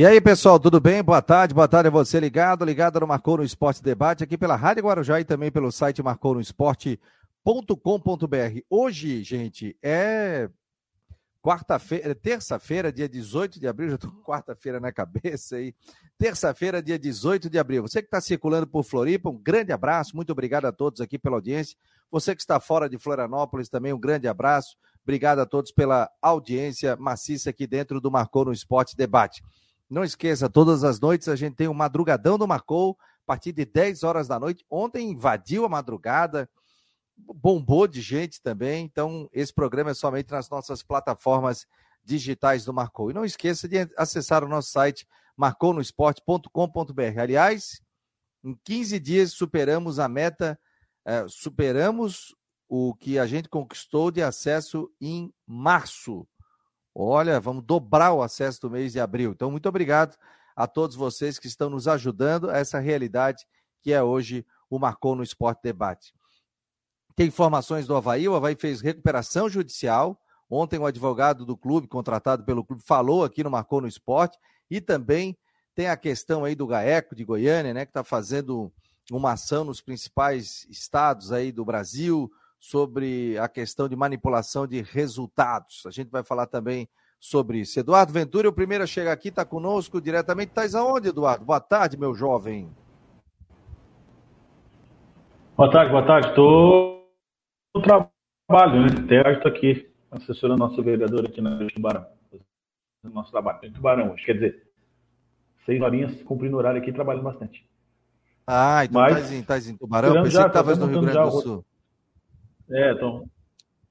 E aí, pessoal, tudo bem? Boa tarde, boa tarde a você ligado, ligado no Marcou no Esporte Debate, aqui pela Rádio Guarujá e também pelo site marconosport.com.br. Hoje, gente, é quarta-feira, é terça-feira, dia 18 de abril, já estou com quarta-feira na cabeça aí. Terça-feira, dia 18 de abril. Você que está circulando por Floripa, um grande abraço, muito obrigado a todos aqui pela audiência. Você que está fora de Florianópolis, também um grande abraço. Obrigado a todos pela audiência maciça aqui dentro do Marcou no Esporte Debate. Não esqueça, todas as noites a gente tem o Madrugadão do Marcou, a partir de 10 horas da noite. Ontem invadiu a madrugada, bombou de gente também. Então, esse programa é somente nas nossas plataformas digitais do Marcou. E não esqueça de acessar o nosso site marconosport.com.br. Aliás, em 15 dias superamos a meta, eh, superamos o que a gente conquistou de acesso em março. Olha, vamos dobrar o acesso do mês de abril. Então, muito obrigado a todos vocês que estão nos ajudando a essa realidade que é hoje o Marcou no Esporte Debate. Tem informações do Havaí, o Havaí fez recuperação judicial. Ontem o advogado do clube, contratado pelo clube, falou aqui no Marcou no Esporte. E também tem a questão aí do GAECO de Goiânia, né, que está fazendo uma ação nos principais estados aí do Brasil, sobre a questão de manipulação de resultados. A gente vai falar também sobre isso. Eduardo Ventura, o primeiro a chegar aqui, está conosco diretamente. Estás aonde, Eduardo? Boa tarde, meu jovem. Boa tarde, boa tarde. Estou no trabalho, né? Até estou aqui assessorando nosso vereador aqui na Tubarão. Nosso trabalho em Tubarão hoje. Quer dizer, seis horinhas cumprindo horário aqui, trabalhando bastante. Ah, então estás em, tá em Tubarão? Pensei já, que estavas no Rio Grande do Sul. É, tô,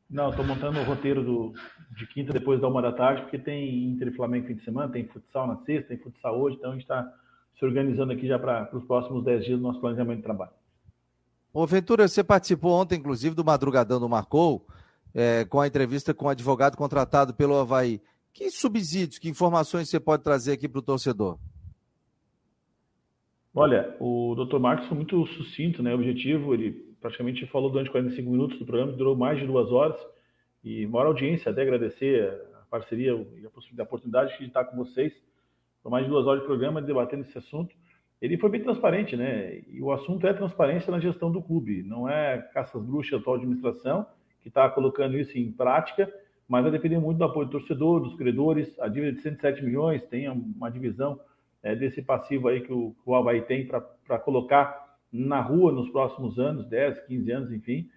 não, estou montando o roteiro do, de quinta depois da uma da tarde, porque tem Inter e Flamengo fim de semana, tem futsal na sexta, tem futsal hoje, então a gente está se organizando aqui já para os próximos dez dias do nosso planejamento de trabalho. Ô Ventura, você participou ontem, inclusive, do Madrugadão do Marcou, é, com a entrevista com o advogado contratado pelo Havaí. Que subsídios, que informações você pode trazer aqui para o torcedor? Olha, o Dr. Marcos foi muito sucinto, né? O objetivo, ele praticamente falou durante 45 minutos do programa, durou mais de duas horas. E maior audiência, até agradecer a parceria e a possibilidade, a oportunidade de estar com vocês. Foi mais de duas horas de programa debatendo esse assunto. Ele foi bem transparente, né? E o assunto é transparência na gestão do clube. Não é caças bruxas atual administração que está colocando isso em prática, mas vai depender muito do apoio do torcedor, dos credores. A dívida de 107 milhões tem uma divisão é, desse passivo aí que o, que o Havaí tem para colocar na rua nos próximos anos, 10, 15 anos, enfim.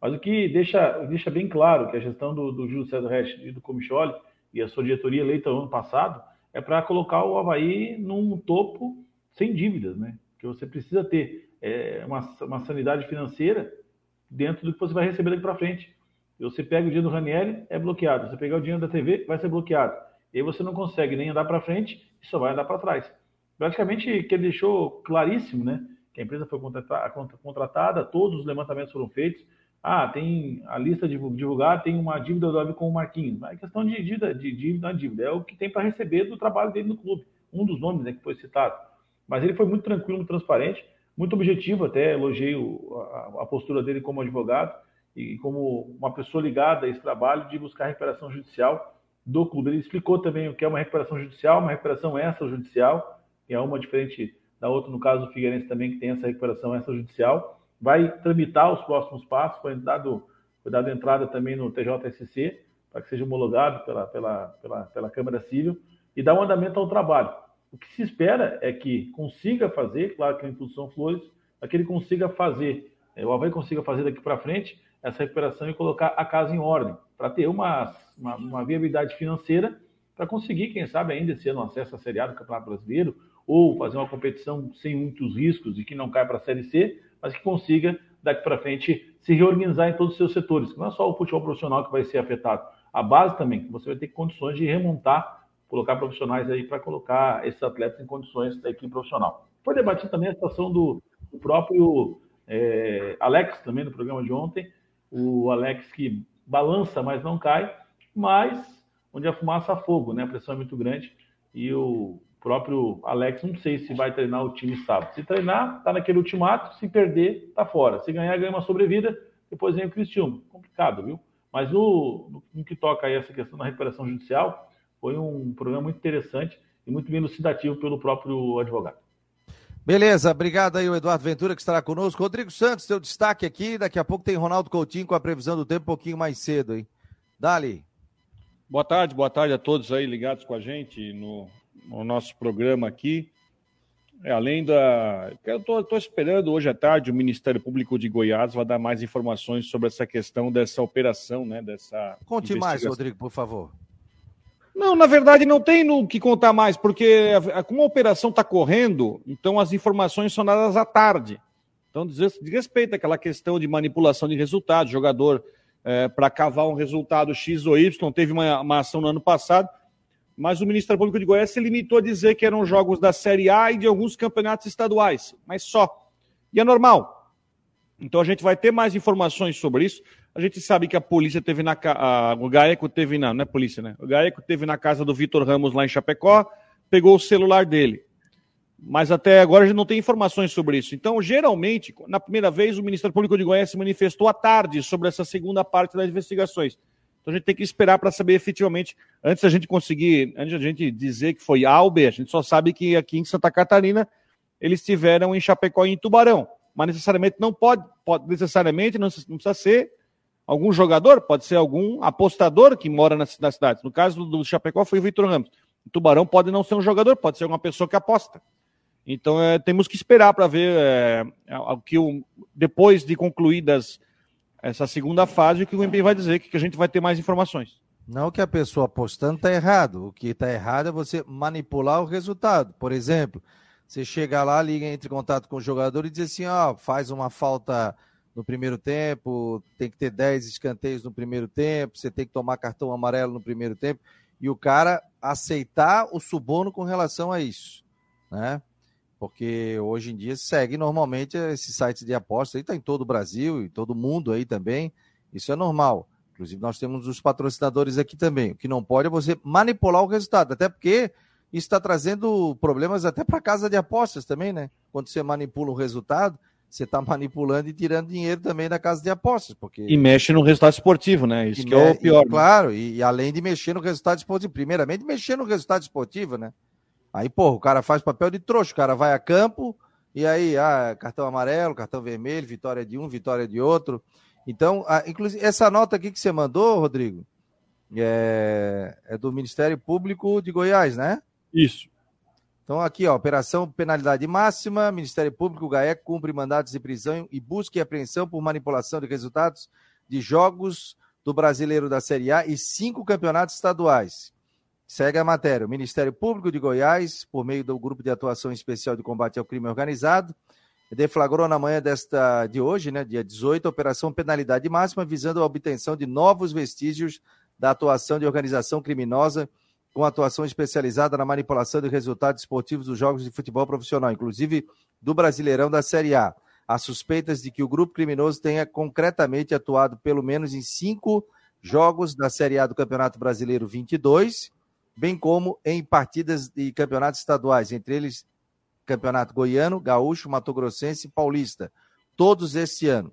Mas o que deixa, deixa bem claro que a gestão do, do Júlio César Resch e do Comicholi e a sua diretoria eleita no ano passado é para colocar o Havaí num topo sem dívidas, né? Que você precisa ter é, uma, uma sanidade financeira dentro do que você vai receber daqui para frente. Você pega o dinheiro do Ranieri, é bloqueado. Você pegar o dinheiro da TV, vai ser bloqueado. E aí você não consegue nem andar para frente só vai andar para trás. Praticamente que ele deixou claríssimo, né? que a empresa foi contratada, todos os levantamentos foram feitos. Ah, tem a lista divulgada, tem uma dívida do com o Marquinhos. Mas é questão de dívida, de dívida, de dívida, é o que tem para receber do trabalho dele no clube. Um dos nomes né, que foi citado. Mas ele foi muito tranquilo, muito transparente, muito objetivo, até elogiei a, a postura dele como advogado e como uma pessoa ligada a esse trabalho de buscar recuperação judicial do clube. Ele explicou também o que é uma recuperação judicial, uma recuperação extrajudicial, que é uma diferente da outra, no caso do Figueirense também, que tem essa recuperação extrajudicial, vai tramitar os próximos passos, foi dado, foi dado entrada também no TJSC, para que seja homologado pela, pela, pela, pela Câmara Civil, e dar um andamento ao trabalho. O que se espera é que consiga fazer, claro que a são flores, é que ele consiga fazer, é, o Havaí consiga fazer daqui para frente essa recuperação e colocar a casa em ordem, para ter uma, uma, uma viabilidade financeira para conseguir, quem sabe, ainda ser no acesso à Série A do Campeonato Brasileiro, ou fazer uma competição sem muitos riscos e que não caia para a Série C, mas que consiga, daqui para frente, se reorganizar em todos os seus setores. Não é só o futebol profissional que vai ser afetado, a base também, você vai ter condições de remontar, colocar profissionais aí para colocar esses atletas em condições da equipe profissional. Foi debatido também a situação do, do próprio é, Alex, também no programa de ontem, o Alex que balança, mas não cai, mas onde a fumaça a fogo, né? A pressão é muito grande e o próprio Alex, não sei se vai treinar o time sábado. Se treinar, tá naquele ultimato, se perder, tá fora. Se ganhar, ganha uma sobrevida, depois vem o Cristiano. Complicado, viu? Mas no, no, no que toca aí essa questão da recuperação judicial, foi um programa muito interessante e muito bem elucidativo pelo próprio advogado. Beleza, obrigado aí o Eduardo Ventura que estará conosco. Rodrigo Santos, seu destaque aqui. Daqui a pouco tem Ronaldo Coutinho com a previsão do tempo um pouquinho mais cedo, hein? Dali. Boa tarde, boa tarde a todos aí ligados com a gente no, no nosso programa aqui. É, além da. Eu estou esperando hoje à tarde o Ministério Público de Goiás vai dar mais informações sobre essa questão dessa operação, né? Dessa Conte mais, Rodrigo, por favor. Não, na verdade não tem no que contar mais, porque como a operação está correndo, então as informações são dadas à tarde. Então, diz, respeito àquela questão de manipulação de resultados, jogador é, para cavar um resultado X ou Y, teve uma, uma, ação no ano passado, mas o Ministério Público de Goiás se limitou a dizer que eram jogos da Série A e de alguns campeonatos estaduais, mas só. E é normal. Então a gente vai ter mais informações sobre isso. A gente sabe que a polícia teve na o Gaeco teve na, não é polícia, né? O Gaeco teve na casa do Vitor Ramos lá em Chapecó, pegou o celular dele. Mas até agora a gente não tem informações sobre isso. Então, geralmente, na primeira vez, o Ministério Público de Goiás se manifestou à tarde sobre essa segunda parte das investigações. Então a gente tem que esperar para saber efetivamente, antes da gente conseguir, antes da gente dizer que foi A ou B, a gente só sabe que aqui em Santa Catarina eles estiveram em Chapecó e em Tubarão. Mas necessariamente não pode, pode necessariamente não, não precisa ser algum jogador, pode ser algum apostador que mora na, na cidade. No caso do, do Chapecó foi o Vitor Ramos. O Tubarão pode não ser um jogador, pode ser uma pessoa que aposta. Então é, temos que esperar para ver é, o que o, depois de concluídas essa segunda fase o que o MP vai dizer, que a gente vai ter mais informações. Não que a pessoa apostando está errado. O que está errado é você manipular o resultado. Por exemplo, você chega lá, liga, entra em contato com o jogador e diz assim: ó, faz uma falta no primeiro tempo, tem que ter 10 escanteios no primeiro tempo, você tem que tomar cartão amarelo no primeiro tempo, e o cara aceitar o suborno com relação a isso, né? Porque hoje em dia segue normalmente esses sites de apostas, aí está em todo o Brasil e todo mundo aí também, isso é normal. Inclusive, nós temos os patrocinadores aqui também. O que não pode é você manipular o resultado, até porque isso está trazendo problemas até para casa de apostas também, né? Quando você manipula o resultado, você está manipulando e tirando dinheiro também da casa de apostas. Porque... E mexe no resultado esportivo, né? Isso que é o pior. E, né? Claro, e, e, além de mexer no resultado esportivo, primeiramente mexer no resultado esportivo, né? Aí, pô, o cara faz papel de trouxa, o cara vai a campo, e aí, ah, cartão amarelo, cartão vermelho, vitória de um, vitória de outro. Então, a, inclusive, essa nota aqui que você mandou, Rodrigo, é, é do Ministério Público de Goiás, né? Isso. Então, aqui, ó, operação penalidade máxima, Ministério Público, GAEC, cumpre mandatos de prisão e busca e apreensão por manipulação de resultados de jogos do Brasileiro da Série A e cinco campeonatos estaduais. Segue a matéria. O Ministério Público de Goiás, por meio do Grupo de Atuação Especial de Combate ao Crime Organizado, deflagrou na manhã desta de hoje, né, dia 18, a operação penalidade máxima visando a obtenção de novos vestígios da atuação de organização criminosa com atuação especializada na manipulação de resultados esportivos dos jogos de futebol profissional, inclusive do Brasileirão da Série A. Há suspeitas de que o grupo criminoso tenha concretamente atuado pelo menos em cinco jogos da Série A do Campeonato Brasileiro 22, bem como em partidas de campeonatos estaduais, entre eles Campeonato Goiano, Gaúcho, Mato Grossense e Paulista, todos este ano.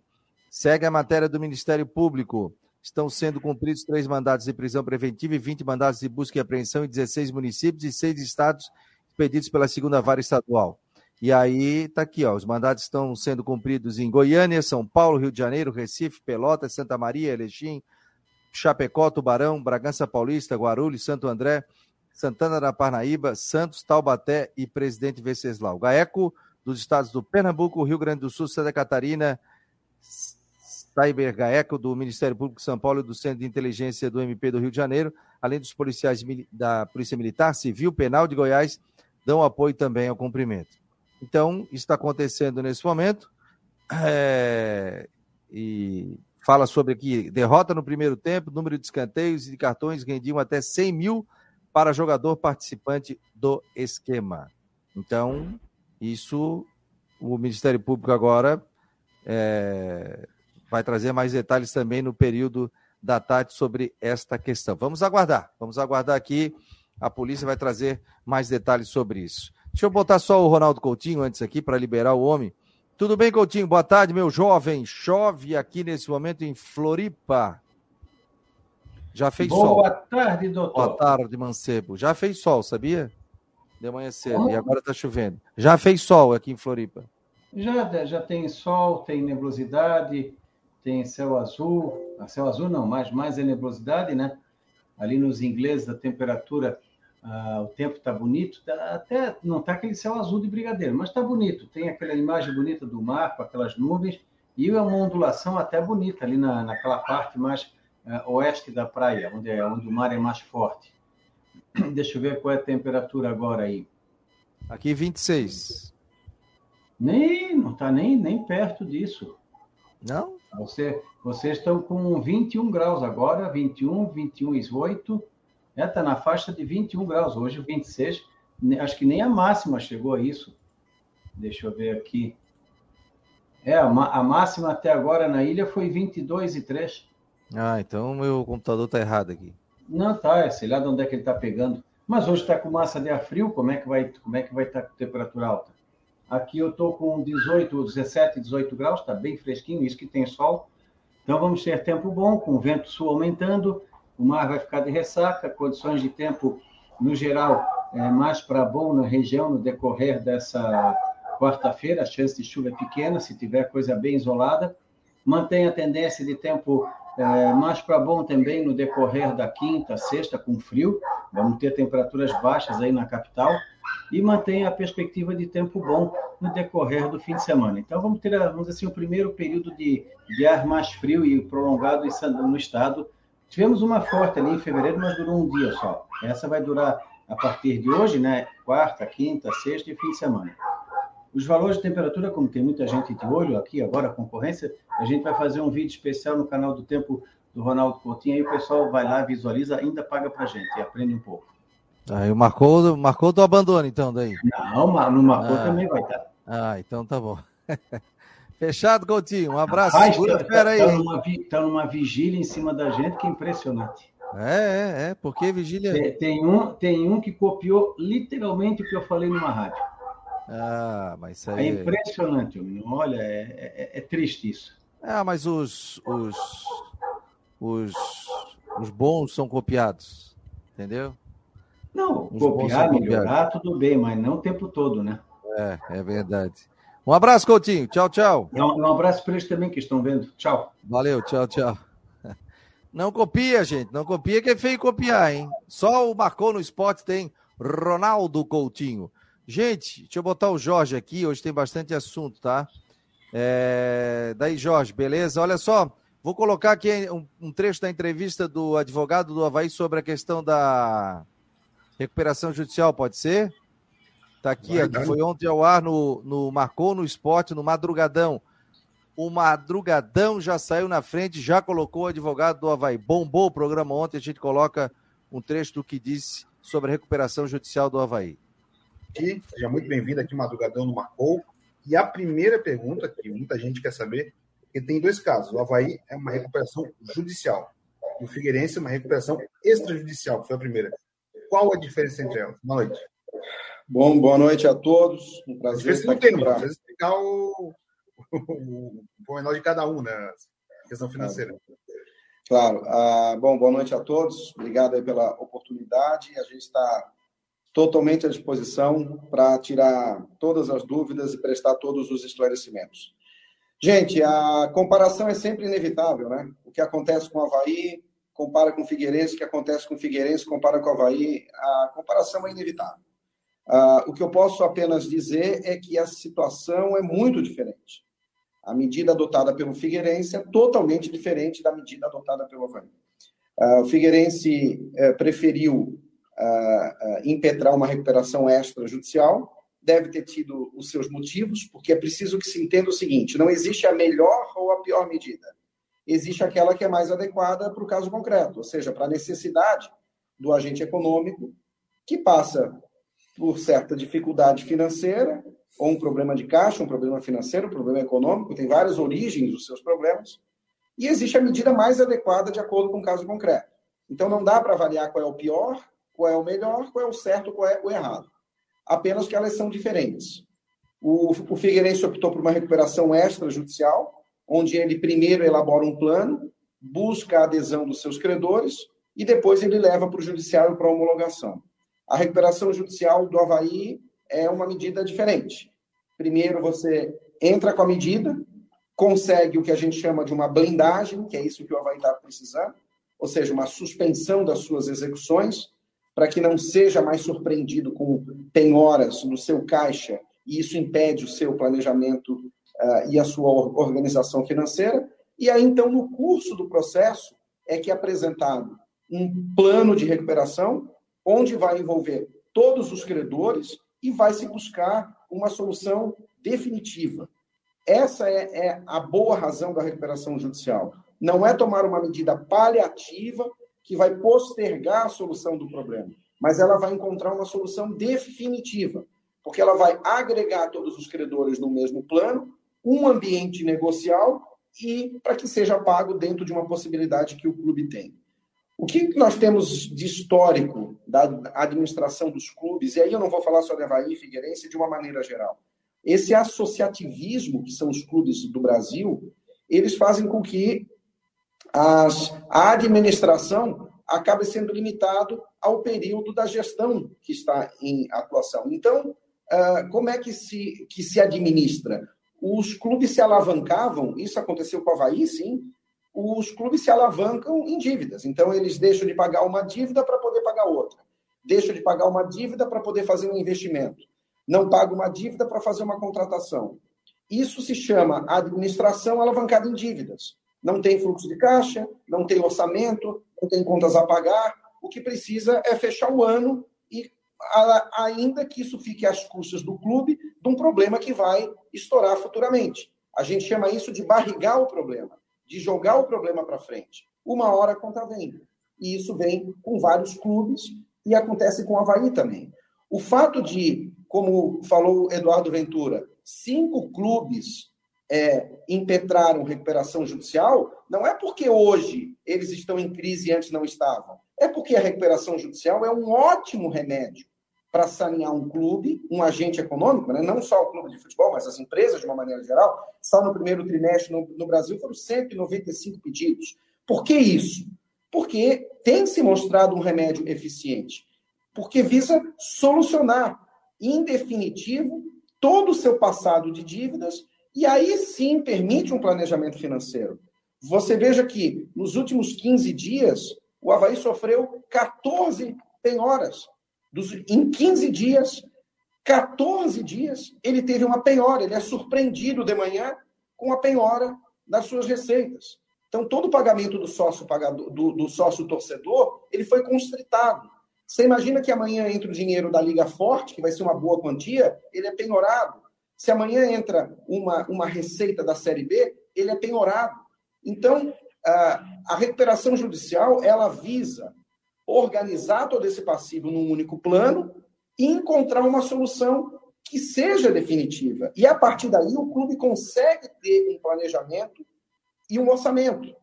Segue a matéria do Ministério Público. Estão sendo cumpridos três mandados de prisão preventiva e 20 mandados de busca e apreensão em 16 municípios e seis estados expedidos pela segunda vara estadual. E aí está aqui, ó, os mandados estão sendo cumpridos em Goiânia, São Paulo, Rio de Janeiro, Recife, Pelotas, Santa Maria, Erechim, Chapecó, Tubarão, Bragança Paulista, Guarulhos, Santo André, Santana da Parnaíba, Santos, Taubaté e Presidente Venceslau. GAECO dos estados do Pernambuco, Rio Grande do Sul, Santa Catarina, Cyber GAECO do Ministério Público de São Paulo e do Centro de Inteligência do MP do Rio de Janeiro, além dos policiais da Polícia Militar, Civil, Penal de Goiás, dão apoio também ao cumprimento. Então, está acontecendo nesse momento. É... E fala sobre aqui, derrota no primeiro tempo, número de escanteios e de cartões rendiam até 100 mil para jogador participante do esquema. Então, isso o Ministério Público agora é, vai trazer mais detalhes também no período da tarde sobre esta questão. Vamos aguardar, vamos aguardar aqui. A polícia vai trazer mais detalhes sobre isso. Deixa eu botar só o Ronaldo Coutinho antes aqui para liberar o homem. Tudo bem, Coutinho? Boa tarde, meu jovem. Chove aqui nesse momento em Floripa. Já fez Boa sol. Boa tarde, doutor. Boa tarde, Mancebo. Já fez sol, sabia? De manhã cedo. E agora está chovendo. Já fez sol aqui em Floripa? Já, já tem sol, tem nebulosidade, tem céu azul. Ah, céu azul não, mas mais é nebulosidade, né? Ali nos ingleses, a temperatura, ah, o tempo está bonito. Tá, até não está aquele céu azul de brigadeiro, mas está bonito. Tem aquela imagem bonita do mar com aquelas nuvens e é uma ondulação até bonita ali na, naquela parte mais uh, oeste da praia, onde, é, onde o mar é mais forte. Deixa eu ver qual é a temperatura agora aí. Aqui 26. Nem, não está nem, nem perto disso. Não? Você, vocês estão com 21 graus agora, 21, 21 e 8. Está é, tá na faixa de 21 graus. Hoje, 26. Acho que nem a máxima chegou a isso. Deixa eu ver aqui. É, a, máxima até agora na ilha foi 22 e 3. Ah, então meu computador está errado aqui. Não, tá, é, sei lá de onde é que ele está pegando. Mas hoje está com massa de ar frio, como é que vai como é que vai estar tá com temperatura alta? Aqui eu estou com 18, 17, 18 graus, está bem fresquinho, isso que tem sol. Então vamos ter tempo bom, com o vento sul aumentando, o mar vai ficar de ressaca, condições de tempo, no geral, é, mais para bom na região no decorrer dessa quarta-feira, a chance de chuva é pequena, se tiver coisa bem isolada. Mantém a tendência de tempo é, mais para bom também no decorrer da quinta, sexta, com frio. Vamos ter temperaturas baixas aí na capital. E mantém a perspectiva de tempo bom no decorrer do fim de semana. Então, vamos ter, vamos assim, o primeiro período de, de ar mais frio e prolongado no estado. Tivemos uma forte ali em fevereiro, mas durou um dia só. Essa vai durar a partir de hoje, né? Quarta, quinta, sexta e fim de semana. Os valores de temperatura, como tem muita gente de olho aqui agora, a concorrência, a gente vai fazer um vídeo especial no canal do Tempo do Ronaldo Coutinho, aí o pessoal vai lá, visualiza, ainda paga pra gente e aprende um pouco. Aí o Marcou, Marcou do abandono, então, daí. Não, no Marcou ah, também vai estar. Ah, então tá bom. Fechado, Coutinho. Um abraço. Rapaz, Segura tá, tá, aí. Tá numa, tá numa vigília em cima da gente que é impressionante. É, é, é. Porque vigília. Tem, tem, um, tem um que copiou literalmente o que eu falei numa rádio. Ah, mas isso é aí... É impressionante, olha, é, é, é, triste isso. Ah, mas os, os, os, os bons são copiados, entendeu? Não, os copiar, melhorar, tudo bem, mas não o tempo todo, né? É, é verdade. Um abraço, Coutinho. Tchau, tchau. Um, um abraço para eles também que estão vendo. Tchau. Valeu, tchau, tchau. Não copia, gente. Não copia que é feio copiar, hein? Só o Marcou no Esporte tem Ronaldo Coutinho. Gente, deixa eu botar o Jorge aqui, hoje tem bastante assunto, tá? É... Daí, Jorge, beleza? Olha só, vou colocar aqui um, um, trecho da entrevista do advogado do Havaí sobre a questão da recuperação judicial, pode ser? Tá aqui, ó, foi ontem ao ar no, no Marcou no Esporte, no Madrugadão. O Madrugadão já saiu na frente, já colocou o advogado do Havaí. Bombou o programa ontem, a gente coloca um trecho do que disse sobre a recuperação judicial do Havaí aqui. Seja muito bem-vindo aqui, Madrugadão no Marcou. E a primeira pergunta, que muita gente quer saber, que tem dois casos. O Havaí é uma recuperação judicial e o Figueirense é uma recuperação extrajudicial, que foi a primeira. Qual a diferença entre elas? Boa noite. Bom, boa noite a todos. Um prazer estar aqui. Pra... Precisa explicar o, o, o menor de cada um, né? A questão financeira. Claro. Ah, bom, boa noite a todos. Obrigado pela oportunidade. A gente está totalmente à disposição para tirar todas as dúvidas e prestar todos os esclarecimentos. Gente, a comparação é sempre inevitável, né? O que acontece com o Havaí compara com o Figueirense, o que acontece com o Figueirense compara com o Havaí, a comparação é inevitável. Uh, o que eu posso apenas dizer é que a situação é muito diferente. A medida adotada pelo Figueirense é totalmente diferente da medida adotada pelo Havaí. Uh, o Figueirense uh, preferiu uh, impetrar uma recuperação extrajudicial, deve ter tido os seus motivos, porque é preciso que se entenda o seguinte: não existe a melhor ou a pior medida. Existe aquela que é mais adequada para o caso concreto, ou seja, para a necessidade do agente econômico que passa por certa dificuldade financeira, ou um problema de caixa, um problema financeiro, um problema econômico, tem várias origens dos seus problemas, e existe a medida mais adequada de acordo com o caso concreto. Então não dá para avaliar qual é o pior qual é o melhor, qual é o certo, qual é o errado. Apenas que elas são diferentes. O, o Figueirense optou por uma recuperação extrajudicial, onde ele primeiro elabora um plano, busca a adesão dos seus credores e depois ele leva para o judiciário para homologação. A recuperação judicial do Havaí é uma medida diferente. Primeiro, você entra com a medida, consegue o que a gente chama de uma blindagem, que é isso que o Havaí está precisando, ou seja, uma suspensão das suas execuções, para que não seja mais surpreendido com penhoras no seu caixa, e isso impede o seu planejamento uh, e a sua organização financeira. E aí, então, no curso do processo, é que é apresentado um plano de recuperação, onde vai envolver todos os credores e vai se buscar uma solução definitiva. Essa é, é, a boa razão da recuperação judicial. Não é tomar uma medida paliativa que vai postergar a solução do problema, mas ela vai encontrar uma solução definitiva, porque ela vai agregar todos os credores no mesmo plano, um ambiente negocial e para que seja pago dentro de uma possibilidade que o clube tem. O que nós temos de histórico da administração dos clubes, e aí eu não vou falar sobre Havaí e Figueirense de uma maneira geral. Esse associativismo, que são os clubes do Brasil, eles fazem com que as, a administração acabe sendo limitado ao período da gestão que está em atuação. Então, uh, como é que se, que se administra? Os clubes se alavancavam, isso aconteceu com o Havaí, sim, os clubes se alavancam em dívidas. Então, eles deixam de pagar uma dívida para poder pagar outra. Deixam de pagar uma dívida para poder fazer um investimento. Não pagam uma dívida para fazer uma contratação. Isso se chama administração alavancada em dívidas não tem fluxo de caixa, não tem orçamento, não tem contas a pagar. O que precisa é fechar o ano e ainda que isso fique às custas do clube de um problema que vai estourar futuramente. A gente chama isso de barrigar o problema, de jogar o problema para frente. Uma hora a conta vem. E isso vem com vários clubes e acontece com o Havaí também. O fato de, como falou Eduardo Ventura, cinco clubes é, impetraram recuperação judicial, não é porque hoje eles estão em crise e antes não estavam. É porque a recuperação judicial é um ótimo remédio para sanear um clube, um agente econômico, né? não só o clube de futebol, mas as empresas de uma maneira geral. Só no primeiro trimestre no, no Brasil foram 195 pedidos. Por que isso? Porque tem se mostrado um remédio eficiente. Porque visa solucionar, em definitivo, todo o seu passado de dívidas e aí sim permite um planejamento financeiro. Você veja que nos últimos 15 dias, o Havaí sofreu 14 penhoras. Dos, em 15 dias, 14 dias, ele teve uma penhora. Ele é surpreendido de manhã com a penhora das suas receitas. Então, todo o pagamento do sócio pagador, do, do sócio torcedor, ele foi constritado. Você imagina que amanhã entra o dinheiro da Liga Forte, que vai ser uma boa quantia, ele é penhorado. Se amanhã entra uma, uma receita da Série B, ele é penhorado. Então, a, a recuperação judicial, ela visa organizar todo esse passivo num único plano e encontrar uma solução que seja definitiva. E a partir daí o clube consegue ter um planejamento e um orçamento.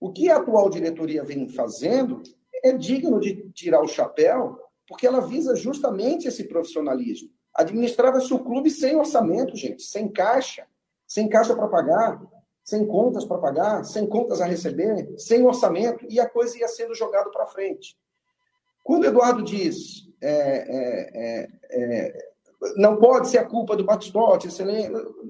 O que a atual diretoria vem fazendo é digno de tirar o chapéu, porque ela visa justamente esse profissionalismo. Administrava-se o clube sem orçamento, gente, sem caixa, sem caixa para pagar, sem contas para pagar, sem contas a receber, sem orçamento, e a coisa ia sendo jogada para frente. Quando Eduardo diz é, é, é, é, não pode ser a culpa do Batistote,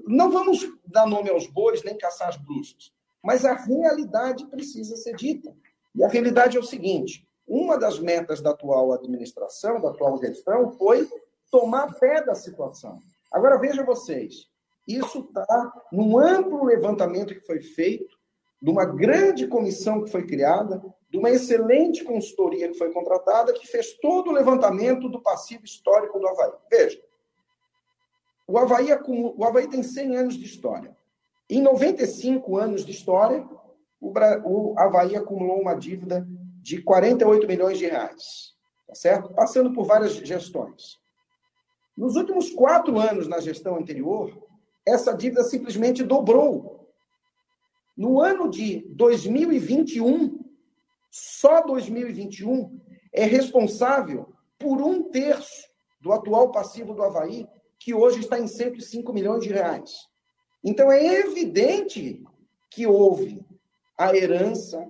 não vamos dar nome aos bois nem caçar as bruxas, mas a realidade precisa ser dita. E a realidade é o seguinte: uma das metas da atual administração, da atual gestão, foi tomar pé da situação. Agora, veja vocês, isso está num amplo levantamento que foi feito, de uma grande comissão que foi criada, de uma excelente consultoria que foi contratada, que fez todo o levantamento do passivo histórico do Havaí. Veja, o Havaí, o Havaí tem 100 anos de história. Em 95 anos de história, o, o Havaí acumulou uma dívida de 48 milhões de reais, tá certo? Passando por várias gestões. Nos últimos quatro anos, na gestão anterior, essa dívida simplesmente dobrou. No ano de 2021, só 2021 é responsável por um terço do atual passivo do Havaí, que hoje está em 105 milhões de reais. Então é evidente que houve a herança,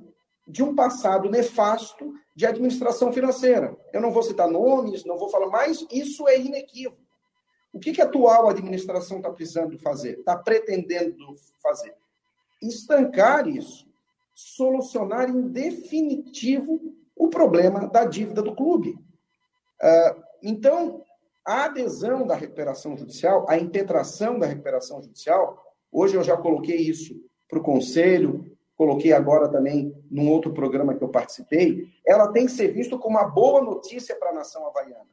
de um passado nefasto de administração financeira. Eu não vou citar nomes, não vou falar mais, isso é inequívoco. O que, que a atual administração está precisando fazer? Está pretendendo fazer? Estancar isso, solucionar em definitivo o problema da dívida do clube. Uh, então, a adesão da recuperação judicial, a impetração da recuperação judicial, hoje eu já coloquei isso para o Conselho, coloquei agora também num outro programa que eu participei, ela tem que ser vista como uma boa notícia para a nação havaiana.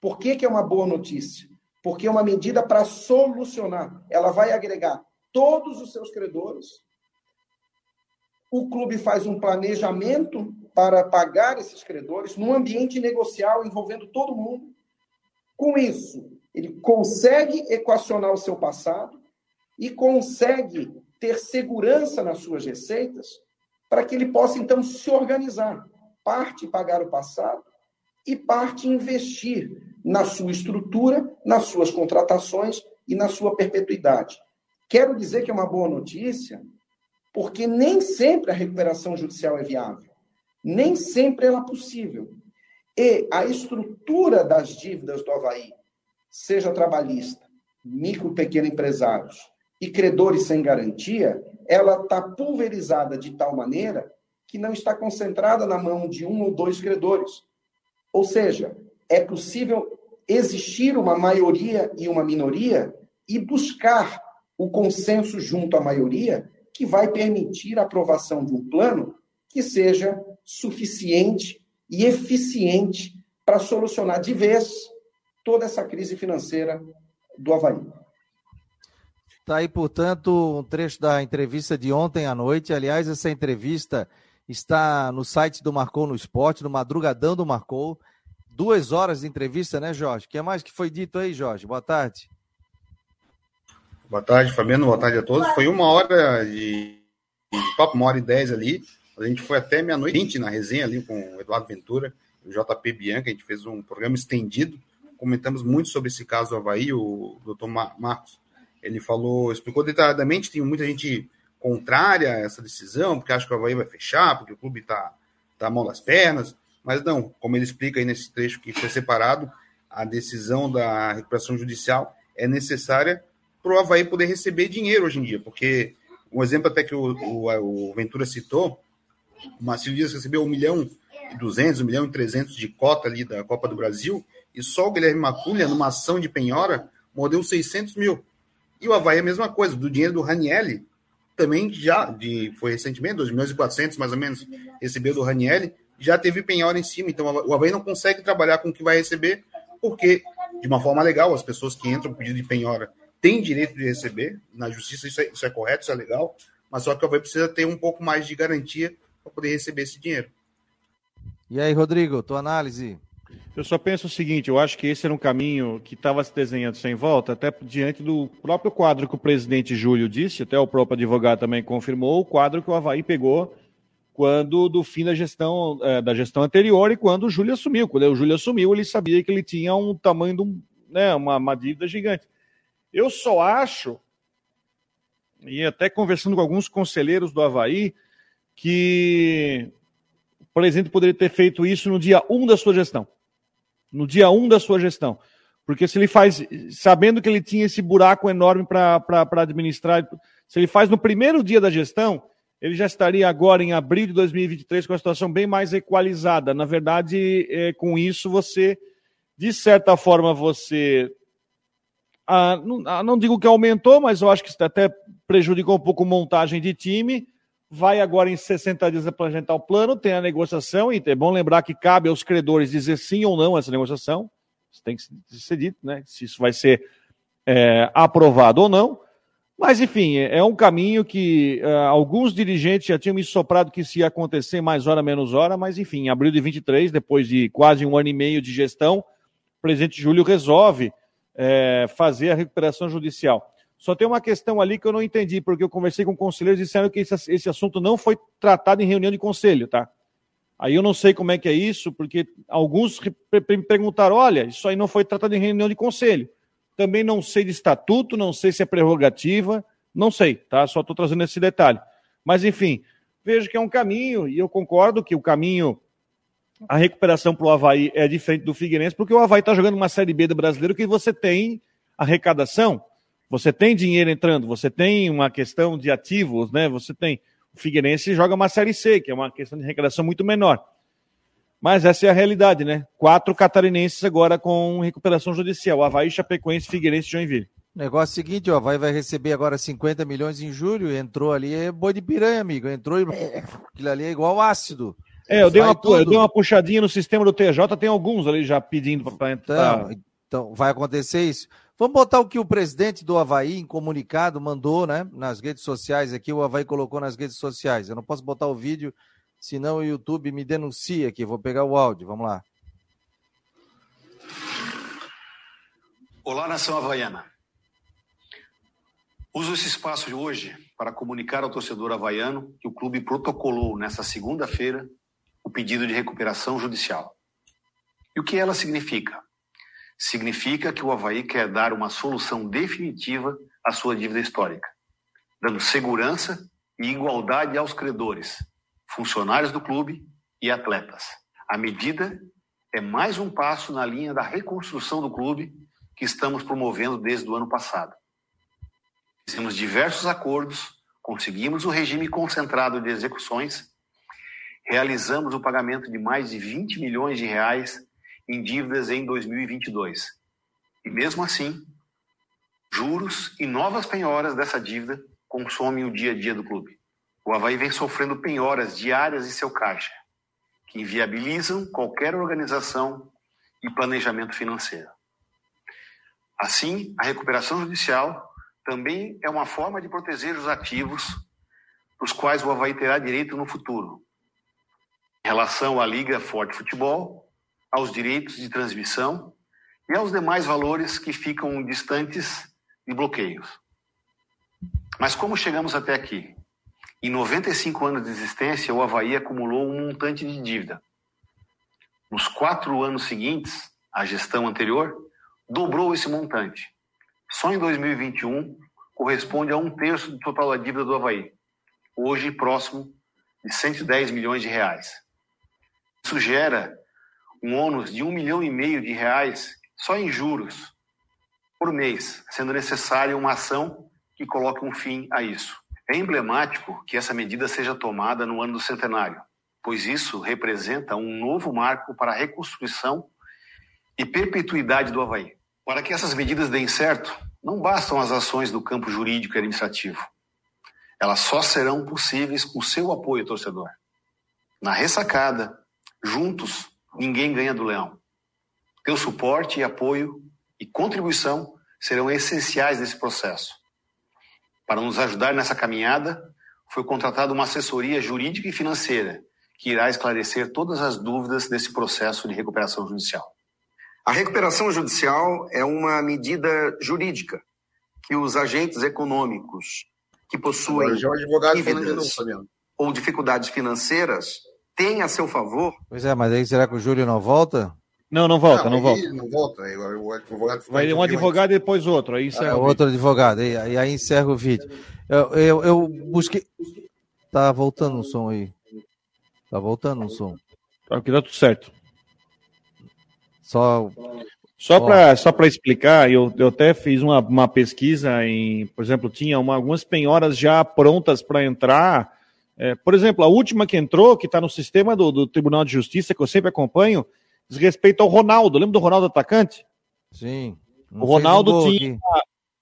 Por que, que é uma boa notícia? Porque é uma medida para solucionar. Ela vai agregar todos os seus credores. O clube faz um planejamento para pagar esses credores num ambiente negocial envolvendo todo mundo. Com isso, ele consegue equacionar o seu passado e consegue ter segurança nas suas receitas para que ele possa, então, se organizar. Parte pagar o passado e parte investir na sua estrutura, nas suas contratações e na sua perpetuidade. Quero dizer que é uma boa notícia, porque nem sempre a recuperação judicial é viável. Nem sempre ela é possível. E a estrutura das dívidas do Havaí, seja trabalhista, micro pequeno empresários, e credores sem garantia, ela está pulverizada de tal maneira que não está concentrada na mão de um ou dois credores. Ou seja, é possível existir uma maioria e uma minoria e buscar o consenso junto à maioria que vai permitir a aprovação de um plano que seja suficiente e eficiente para solucionar de vez toda essa crise financeira do Havaí. Está aí, portanto, um trecho da entrevista de ontem à noite. Aliás, essa entrevista está no site do Marcou no Esporte, no Madrugadão do Marcou. Duas horas de entrevista, né, Jorge? O que mais que foi dito aí, Jorge? Boa tarde. Boa tarde, Fabiano. Boa tarde a todos. Foi uma hora de, de papo, uma hora e dez ali. A gente foi até meia-noite na resenha ali com o Eduardo Ventura, o JP Bianca. A gente fez um programa estendido. Comentamos muito sobre esse caso do Havaí. O doutor Marcos ele falou, explicou detalhadamente, tem muita gente contrária a essa decisão, porque acha que o Havaí vai fechar, porque o clube está tá a mão das pernas, mas não, como ele explica aí nesse trecho que foi separado, a decisão da recuperação judicial é necessária para o Havaí poder receber dinheiro hoje em dia, porque um exemplo até que o, o, o Ventura citou, o Marcelo Dias recebeu 1 milhão e 200, 1 milhão e 300 de cota ali da Copa do Brasil, e só o Guilherme Maculha, numa ação de penhora, mordeu 600 mil. E o Havaí é a mesma coisa, do dinheiro do Ranielli, também já, de, foi recentemente, 2 milhões e 400 mais ou menos, recebeu do Ranielli, já teve penhora em cima. Então o Havaí não consegue trabalhar com o que vai receber, porque, de uma forma legal, as pessoas que entram com pedido de penhora têm direito de receber, na justiça isso é, isso é correto, isso é legal, mas só que o Havaí precisa ter um pouco mais de garantia para poder receber esse dinheiro. E aí, Rodrigo, tua análise? Eu só penso o seguinte: eu acho que esse era um caminho que estava se desenhando sem volta, até diante do próprio quadro que o presidente Júlio disse, até o próprio advogado também confirmou, o quadro que o Havaí pegou quando do fim da gestão é, da gestão anterior e quando o Júlio assumiu. Quando o Júlio assumiu, ele sabia que ele tinha um tamanho de um, né, uma, uma dívida gigante. Eu só acho, e até conversando com alguns conselheiros do Havaí, que o presidente poderia ter feito isso no dia 1 da sua gestão no dia 1 um da sua gestão. Porque se ele faz, sabendo que ele tinha esse buraco enorme para administrar, se ele faz no primeiro dia da gestão, ele já estaria agora em abril de 2023 com a situação bem mais equalizada. Na verdade, é, com isso você, de certa forma, você. Ah, não, ah, não digo que aumentou, mas eu acho que até prejudicou um pouco a montagem de time vai agora em 60 dias apresentar o plano, tem a negociação, e é bom lembrar que cabe aos credores dizer sim ou não a essa negociação, isso tem que ser dito, né? Se isso vai ser é, aprovado ou não. Mas, enfim, é um caminho que uh, alguns dirigentes já tinham me soprado que isso ia acontecer mais hora, menos hora, mas, enfim, em abril de 23, depois de quase um ano e meio de gestão, o presidente Júlio resolve é, fazer a recuperação judicial. Só tem uma questão ali que eu não entendi, porque eu conversei com conselheiros e disseram que esse, esse assunto não foi tratado em reunião de conselho, tá? Aí eu não sei como é que é isso, porque alguns me perguntaram: olha, isso aí não foi tratado em reunião de conselho. Também não sei de estatuto, não sei se é prerrogativa, não sei, tá? Só estou trazendo esse detalhe. Mas, enfim, vejo que é um caminho, e eu concordo que o caminho, a recuperação para o Havaí é diferente do Figueirense, porque o Havaí está jogando uma Série B do brasileiro que você tem arrecadação, você tem dinheiro entrando, você tem uma questão de ativos, né? Você tem. O Figueirense joga uma Série C, que é uma questão de arrecadação muito menor. Mas essa é a realidade, né? Quatro catarinenses agora com recuperação judicial: Havaí, Chapecoense, Figueirense e Joinville. O negócio é o seguinte, o Havaí vai receber agora 50 milhões em julho, entrou ali, é boi de piranha, amigo. Entrou e aquilo ali é igual ácido. É, eu dei, uma, eu dei uma puxadinha no sistema do TJ, tem alguns ali já pedindo para entrar. Então, então, vai acontecer isso. Vamos botar o que o presidente do Havaí, em comunicado, mandou, né? Nas redes sociais aqui, o Havaí colocou nas redes sociais. Eu não posso botar o vídeo, senão o YouTube me denuncia aqui. Vou pegar o áudio, vamos lá. Olá, nação havaiana. Uso esse espaço de hoje para comunicar ao torcedor havaiano que o clube protocolou nesta segunda-feira o pedido de recuperação judicial. E o que ela significa? Significa que o Havaí quer dar uma solução definitiva à sua dívida histórica, dando segurança e igualdade aos credores, funcionários do clube e atletas. A medida é mais um passo na linha da reconstrução do clube que estamos promovendo desde o ano passado. Fizemos diversos acordos, conseguimos o regime concentrado de execuções, realizamos o pagamento de mais de 20 milhões de reais em dívidas em 2022. E mesmo assim, juros e novas penhoras dessa dívida consomem o dia a dia do clube. O Havaí vem sofrendo penhoras diárias em seu caixa, que inviabilizam qualquer organização e planejamento financeiro. Assim, a recuperação judicial também é uma forma de proteger os ativos os quais o Havaí terá direito no futuro. Em relação à Liga Forte Futebol, aos direitos de transmissão e aos demais valores que ficam distantes de bloqueios. Mas como chegamos até aqui? Em 95 anos de existência, o Havaí acumulou um montante de dívida. Nos quatro anos seguintes, a gestão anterior dobrou esse montante. Só em 2021 corresponde a um terço do total da dívida do Havaí, hoje próximo de 110 milhões de reais. Isso gera um ônus de um milhão e meio de reais só em juros por mês, sendo necessária uma ação que coloque um fim a isso. É emblemático que essa medida seja tomada no ano do centenário, pois isso representa um novo marco para a reconstrução e perpetuidade do Havaí. Para que essas medidas deem certo, não bastam as ações do campo jurídico e administrativo. Elas só serão possíveis com seu apoio, torcedor. Na ressacada, juntos, ninguém ganha do leão. Teu suporte e apoio e contribuição serão essenciais nesse processo. Para nos ajudar nessa caminhada, foi contratada uma assessoria jurídica e financeira que irá esclarecer todas as dúvidas desse processo de recuperação judicial. A recuperação judicial é uma medida jurídica que os agentes econômicos que possuem dívidas ou dificuldades financeiras têm a seu favor. Pois é, mas aí será que o Júlio não volta? Não, não volta, não, não volta. Não volta. O advogado Vai um advogado e depois outro. Aí encerra ah, outro advogado, e aí, aí encerra o vídeo. Eu, eu, eu busquei. Tá voltando um som aí. Tá voltando um som. Tá, que dá tudo certo. Só só para só explicar, eu, eu até fiz uma, uma pesquisa em, por exemplo, tinha uma, algumas penhoras já prontas para entrar. É, por exemplo, a última que entrou, que está no sistema do, do, Tribunal de Justiça, que eu sempre acompanho, diz respeito ao Ronaldo. Lembra do Ronaldo atacante? Sim. O Ronaldo um tinha. Aqui.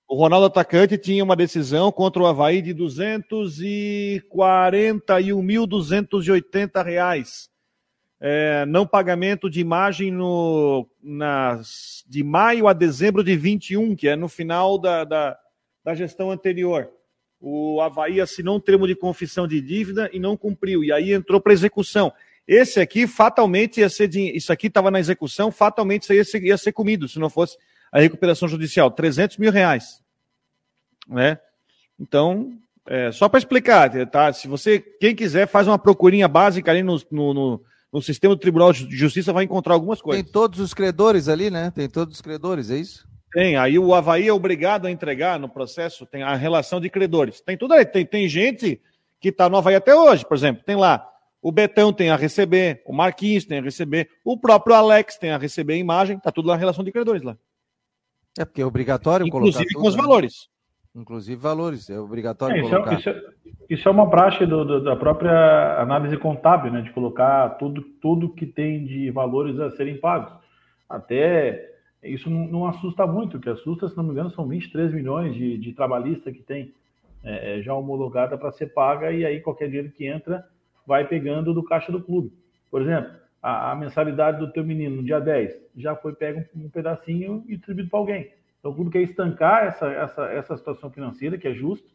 O Ronaldo atacante tinha uma decisão contra o Havaí de 241.280 reais é, não pagamento de imagem no, nas, de maio a dezembro de 21, que é no final da, da, da gestão anterior. O Havaí assinou um termo de confissão de dívida e não cumpriu, e aí entrou para execução. Esse aqui, fatalmente, ia ser. Isso aqui estava na execução, fatalmente isso ia ser, ia ser comido, se não fosse a recuperação judicial. 300 mil reais. Né? Então, é, só para explicar, tá? Se você, quem quiser, faz uma procurinha básica ali no, no, no no sistema do Tribunal de Justiça vai encontrar algumas coisas. Tem todos os credores ali, né? Tem todos os credores, é isso? Tem, aí o Havaí é obrigado a entregar no processo, tem a relação de credores. Tem tudo aí, tem, tem gente que está no Havaí até hoje. Por exemplo, tem lá o Betão tem a receber, o Marquinhos tem a receber, o próprio Alex tem a receber a imagem, tá tudo na relação de credores lá. É porque é obrigatório Inclusive colocar. Inclusive com os né? valores. Inclusive valores, é obrigatório é, isso é colocar. É, isso, é, isso, é, uma praxe do, do, da própria análise contábil, né? De colocar tudo, tudo que tem de valores a serem pagos. Até isso não, não assusta muito, o que assusta, se não me engano, são 23 milhões de, de trabalhista que tem é, já homologada para ser paga, e aí qualquer dinheiro que entra vai pegando do caixa do clube. Por exemplo, a, a mensalidade do teu menino no dia 10 já foi pego um, um pedacinho e distribuído para alguém. Então, o clube quer estancar essa, essa, essa situação financeira, que é justo,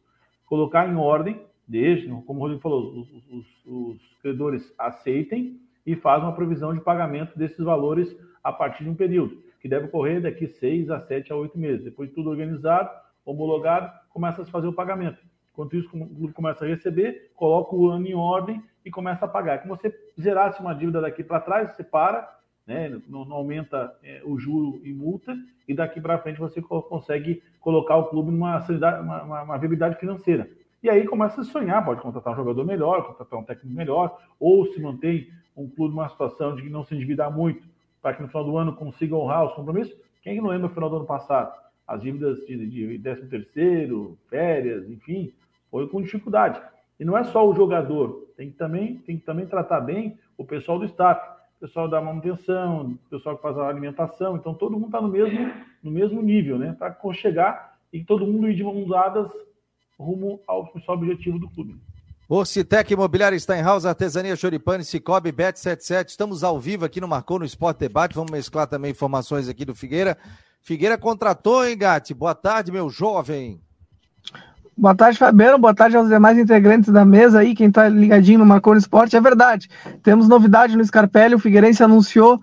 colocar em ordem, desde, como o Rodrigo falou, os, os, os credores aceitem e faz uma provisão de pagamento desses valores a partir de um período, que deve ocorrer daqui seis a sete a oito meses. Depois de tudo organizado, homologado, começa a fazer o pagamento. Enquanto isso, o clube começa a receber, coloca o ano em ordem e começa a pagar. Como você zerasse uma dívida daqui para trás, você para, né, não, não aumenta é, o juro e multa, e daqui para frente você consegue colocar o clube numa uma, uma, uma viabilidade financeira. E aí começa a sonhar, pode contratar um jogador melhor, contratar um técnico melhor, ou se mantém um clube numa situação de não se endividar muito, para que no final do ano consiga honrar os compromissos. Quem não lembra no final do ano passado? As dívidas de, de 13 terceiro, férias, enfim, foi com dificuldade. E não é só o jogador, tem que também, tem que também tratar bem o pessoal do staff, o pessoal da manutenção, o pessoal que faz a alimentação. Então todo mundo está no mesmo, no mesmo nível, né? Para chegar e todo mundo ir de mãos dadas rumo ao principal objetivo do clube. Orcitec Imobiliária House, Artesania Choripane, Cicobi, Bet77. Estamos ao vivo aqui no Marcou no Esporte Debate. Vamos mesclar também informações aqui do Figueira. Figueira contratou, hein, Gatti? Boa tarde, meu jovem. Boa tarde, Fabiano. Boa tarde aos demais integrantes da mesa aí, quem está ligadinho no Marconi Esporte. É verdade, temos novidade no Scarpelli. O Figueirense anunciou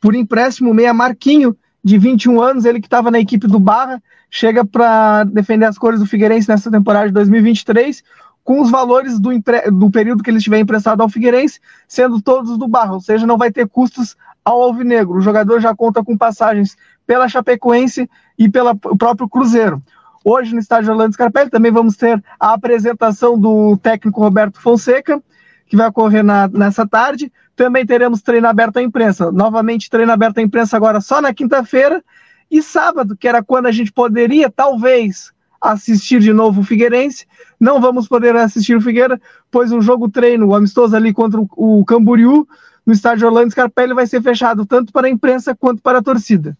por empréstimo meia Marquinho, de 21 anos, ele que estava na equipe do Barra, chega para defender as cores do Figueirense nessa temporada de 2023, com os valores do, do período que ele estiver emprestado ao Figueirense, sendo todos do Barra, ou seja, não vai ter custos ao Alvinegro. O jogador já conta com passagens pela Chapecoense e pelo próprio Cruzeiro. Hoje, no estádio Orlando Scarpelli, também vamos ter a apresentação do técnico Roberto Fonseca, que vai ocorrer na, nessa tarde. Também teremos treino aberto à imprensa. Novamente, treino aberto à imprensa agora só na quinta-feira. E sábado, que era quando a gente poderia, talvez, assistir de novo o Figueirense. Não vamos poder assistir o Figueira, pois o jogo treino, o amistoso ali contra o, o Camboriú, no estádio Orlando Scarpelli, vai ser fechado tanto para a imprensa quanto para a torcida.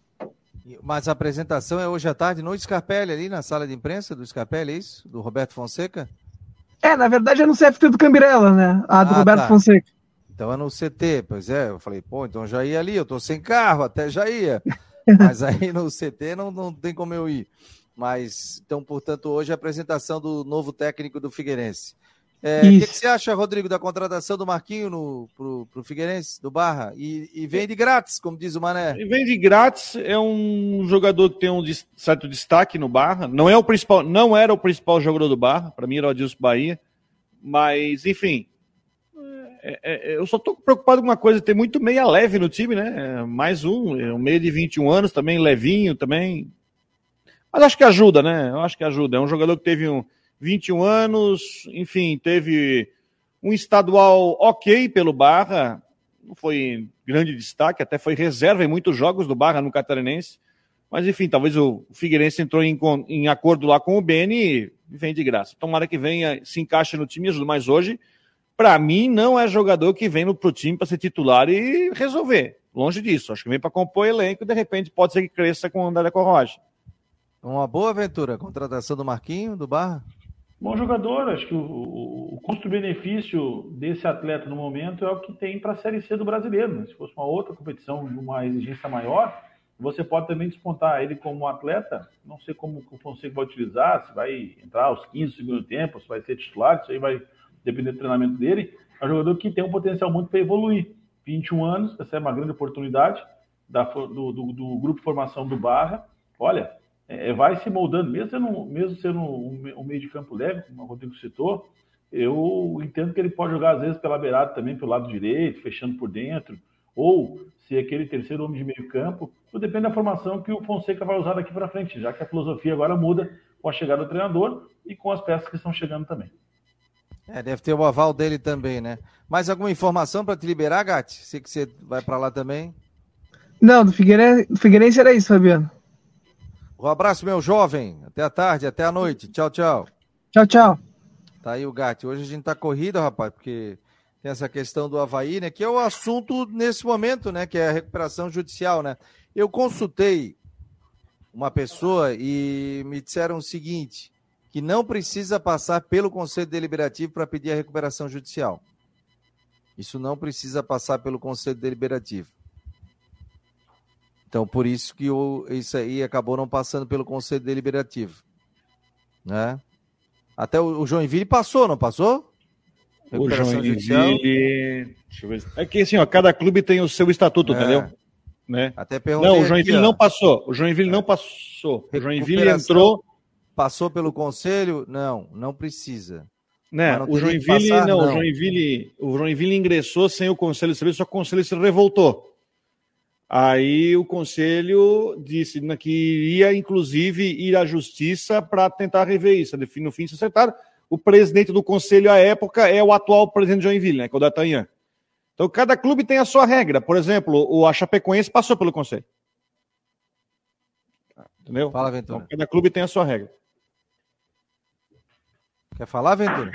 Mas a apresentação é hoje à tarde no Scarpelli, ali na sala de imprensa do Scarpelli, é isso? Do Roberto Fonseca? É, na verdade é no CFT do Cambirela, né? A do ah, Roberto tá. Fonseca. Então é no CT, pois é. Eu falei, pô, então já ia ali, eu tô sem carro, até já ia. Mas aí no CT não, não tem como eu ir. Mas, então, portanto, hoje a apresentação do novo técnico do Figueirense. É, o que, que, você acha, Rodrigo, da contratação do Marquinho no, pro, pro Figueirense, do Barra? E, e vem de grátis, como diz o Mané. E vem de grátis, é um jogador que tem um certo destaque no Barra. Não, é o principal, não era o principal jogador do Barra, para mim era o Adilson Bahia. Mas, enfim, é, é, é eu só estou preocupado com uma coisa, tem muito meia leve no time, né? É, mais um, um meio de 21 anos também, levinho também. Mas acho que ajuda, né? Eu acho que ajuda. É um jogador que teve um 21 anos, enfim, teve um estadual ok pelo Barra, não foi grande destaque, até foi reserva em muitos jogos do Barra no Catarinense. Mas enfim, talvez o Figueirense entrou em, em acordo lá com o Beni e vem de graça. Tomara que venha, se encaixe no time. Mas hoje, para mim, não é jogador que vem pro time para ser titular e resolver. Longe disso. Acho que vem para compor elenco e de repente pode ser que cresça com o André Corroja. Uma boa aventura, contratação do Marquinho, do Barra? Bom jogador, acho que o, o, custo-benefício desse atleta no momento é o que tem para a Série C do brasileiro. Né? Se fosse uma outra competição de uma exigência maior, você pode também despontar ele como atleta. Não sei como o Fonseca vai utilizar, se vai entrar aos 15 do segundo tempo, se vai ser titular, isso aí vai depender do treinamento dele. É um jogador que tem um potencial muito para evoluir. 21 anos, essa é uma grande oportunidade da, do, do, do grupo de formação do Barra. Olha, é, vai se moldando, mesmo sendo, mesmo sendo um, um, meio de campo leve, como o Rodrigo citou, eu entendo que ele pode jogar às vezes pela beirada também, pelo lado direito, fechando por dentro, ou se aquele terceiro homem de meio campo, tudo depende da formação que o Fonseca vai usar daqui para frente, já que a filosofia agora muda com a chegada do treinador e com as peças que estão chegando também. É, deve ter o aval dele também, né? Mais alguma informação para te liberar, Gatti? Sei que você vai para lá também. Não, do Figueirense, do Figueirense era isso, Fabiano. Um abraço, meu jovem. Até a tarde, até a noite. Tchau, tchau. Tchau, tchau. Tá aí o Gatti. Hoje a gente tá corrida, rapaz, porque tem essa questão do Havaí, né? Que é o assunto nesse momento, né? Que é a recuperação judicial, né? Eu consultei uma pessoa e me disseram o seguinte: que não precisa passar pelo Conselho Deliberativo para pedir a recuperação judicial. Isso não precisa passar pelo Conselho Deliberativo. Então, por isso que o, isso aí acabou não passando pelo Conselho Deliberativo. Né? Até o, o Joinville passou, não passou? O Joinville. Deixa eu ver. É que assim, ó, cada clube tem o seu estatuto, é. entendeu? Né? Até não, o Joinville aqui, não passou. O Joinville é. não passou. O Joinville entrou. Passou pelo conselho? Não, não precisa. Né? o Joinville, passar, não, não, O, Joinville, o Joinville ingressou sem o conselho de serviço, só que o conselho se revoltou. Aí o conselho disse que iria, inclusive, ir à justiça para tentar rever isso. No fim, se acertaram. O presidente do conselho à época é o atual presidente de Joinville, né, que é o D'Artagnan. Então, cada clube tem a sua regra. Por exemplo, o Chapecoense passou pelo conselho. Entendeu? Fala, Ventura. Então, cada clube tem a sua regra. Quer falar, Ventura?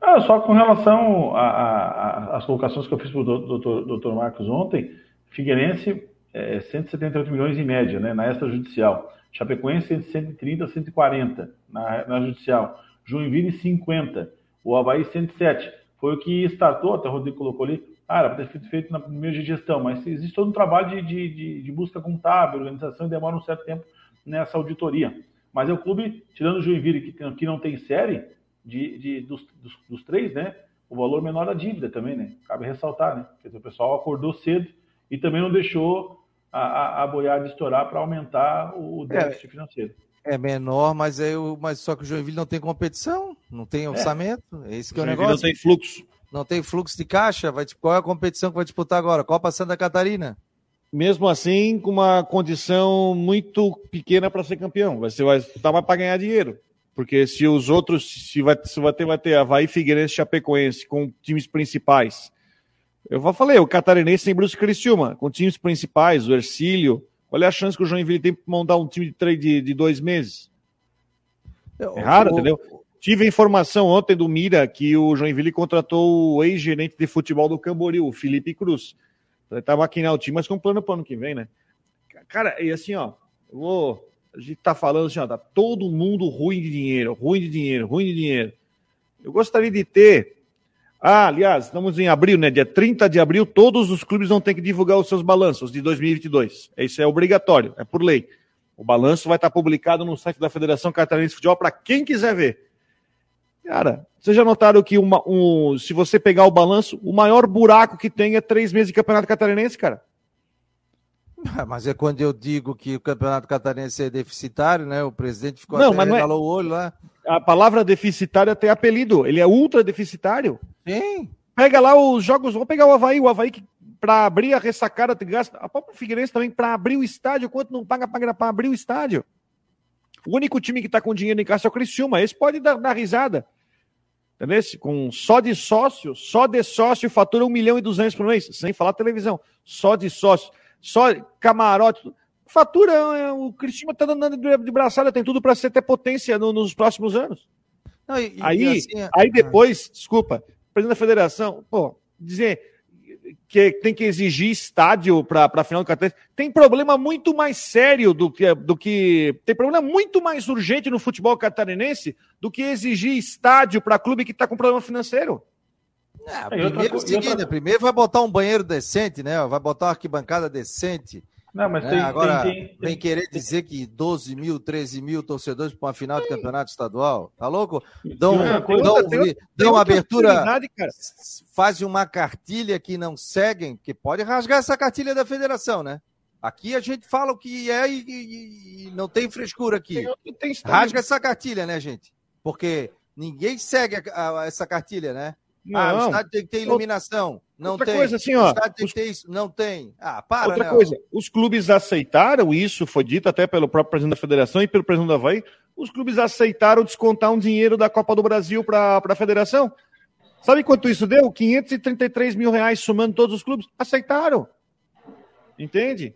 Ah, só com relação às colocações que eu fiz para o doutor, doutor Marcos ontem, Figueirense é 178 milhões em média, né, na extrajudicial. Chapecoense 130, 140 na, na judicial. Joinville 50. O Havaí 107. Foi o que startou, até o Rodrigo colocou ali. Ah, era para ter sido feito na primeira de gestão, mas existe todo um trabalho de, de, de busca contábil, organização e demora um certo tempo nessa auditoria. Mas é o clube, tirando o Joinville, que, que não tem série, de, de dos, dos, dos, três, né? O valor menor da dívida também, né? Cabe ressaltar, né? Porque o pessoal acordou cedo e também não deixou a, a, a boiada estourar para aumentar o déficit é, financeiro. É menor, mas, é o, mas só que o Joinville não tem competição, não tem é. orçamento. É, é esse que é o negócio. Não tem fluxo. Não tem fluxo de caixa. Vai, qual é a competição que vai disputar agora? Copa Santa Catarina mesmo assim com uma condição muito pequena para ser campeão. Você vai estar para ganhar dinheiro. Porque se os outros, se vai, se vai ter, vai ter Havaí, Figueirense, Chapecoense com times principais. Eu falei, o Catarinense tem Bruce Criciúma, com times principais, o Ercílio. Qual é a chance que o Joinville tem para montar um time de, três, de, de dois meses? É raro, o, entendeu? Tive informação ontem do Mira que o Joinville contratou o ex-gerente de futebol do Camboriú, o Felipe Cruz. Tentar maquinar o time, mas com plano para o ano que vem, né? Cara, e assim, ó, vou. A gente tá falando assim, ó, tá todo mundo ruim de dinheiro, ruim de dinheiro, ruim de dinheiro. Eu gostaria de ter. Ah, aliás, estamos em abril, né? Dia 30 de abril, todos os clubes vão ter que divulgar os seus balanços de 2022. Isso é obrigatório, é por lei. O balanço vai estar publicado no site da Federação Catarinense de Futebol para quem quiser ver. Cara, vocês já notaram que uma, um, se você pegar o balanço, o maior buraco que tem é três meses de campeonato catarinense, cara? Mas é quando eu digo que o campeonato catarinense é deficitário, né? O presidente ficou não, até mas não é... o olho lá. A palavra deficitário tem apelido. Ele é ultra deficitário. Sim. Pega lá os jogos, vamos pegar o Havaí, o Havaí que para abrir a ressacada gasta. A própria Figueirense também, para abrir o estádio, quanto não paga para abrir o estádio? O único time que está com dinheiro em casa é o Criciúma. Esse pode dar, dar risada. Entendeu? Com só de sócio, só de sócio fatura 1 milhão e 200 por mês, sem falar televisão. Só de sócio, só camarote. Fatura, é, o Cristina está dando de braçada, tem tudo para ser ter potência no, nos próximos anos. Não, e, aí, e assim, aí é, depois, desculpa, presidente da federação, pô, dizer que tem que exigir estádio para a final do Catarinense. Tem problema muito mais sério do que, do que. Tem problema muito mais urgente no futebol catarinense do que exigir estádio para clube que está com problema financeiro. É, primeiro, outra, seguinte, outra... primeiro vai botar um banheiro decente, né? Vai botar uma arquibancada decente. Não, mas né? tem, Agora, tem, tem, vem querer dizer que 12 mil, 13 mil torcedores para uma final de campeonato estadual? Tá louco? Dão, dão, dão, dão abertura, fazem uma cartilha que não seguem, que pode rasgar essa cartilha da federação, né? Aqui a gente fala o que é e, e, e não tem frescura aqui. Rasga essa cartilha, né, gente? Porque ninguém segue a, a, essa cartilha, né? Não. Ah, o estádio tem que ter iluminação. Não Outra tem. coisa, assim, ó. Os... Isso, não tem. Ah, para, Outra né, coisa, os clubes aceitaram isso, foi dito até pelo próprio presidente da federação e pelo presidente da Havaí. os clubes aceitaram descontar um dinheiro da Copa do Brasil para a federação. Sabe quanto isso deu? 533 mil reais somando todos os clubes. Aceitaram. Entende?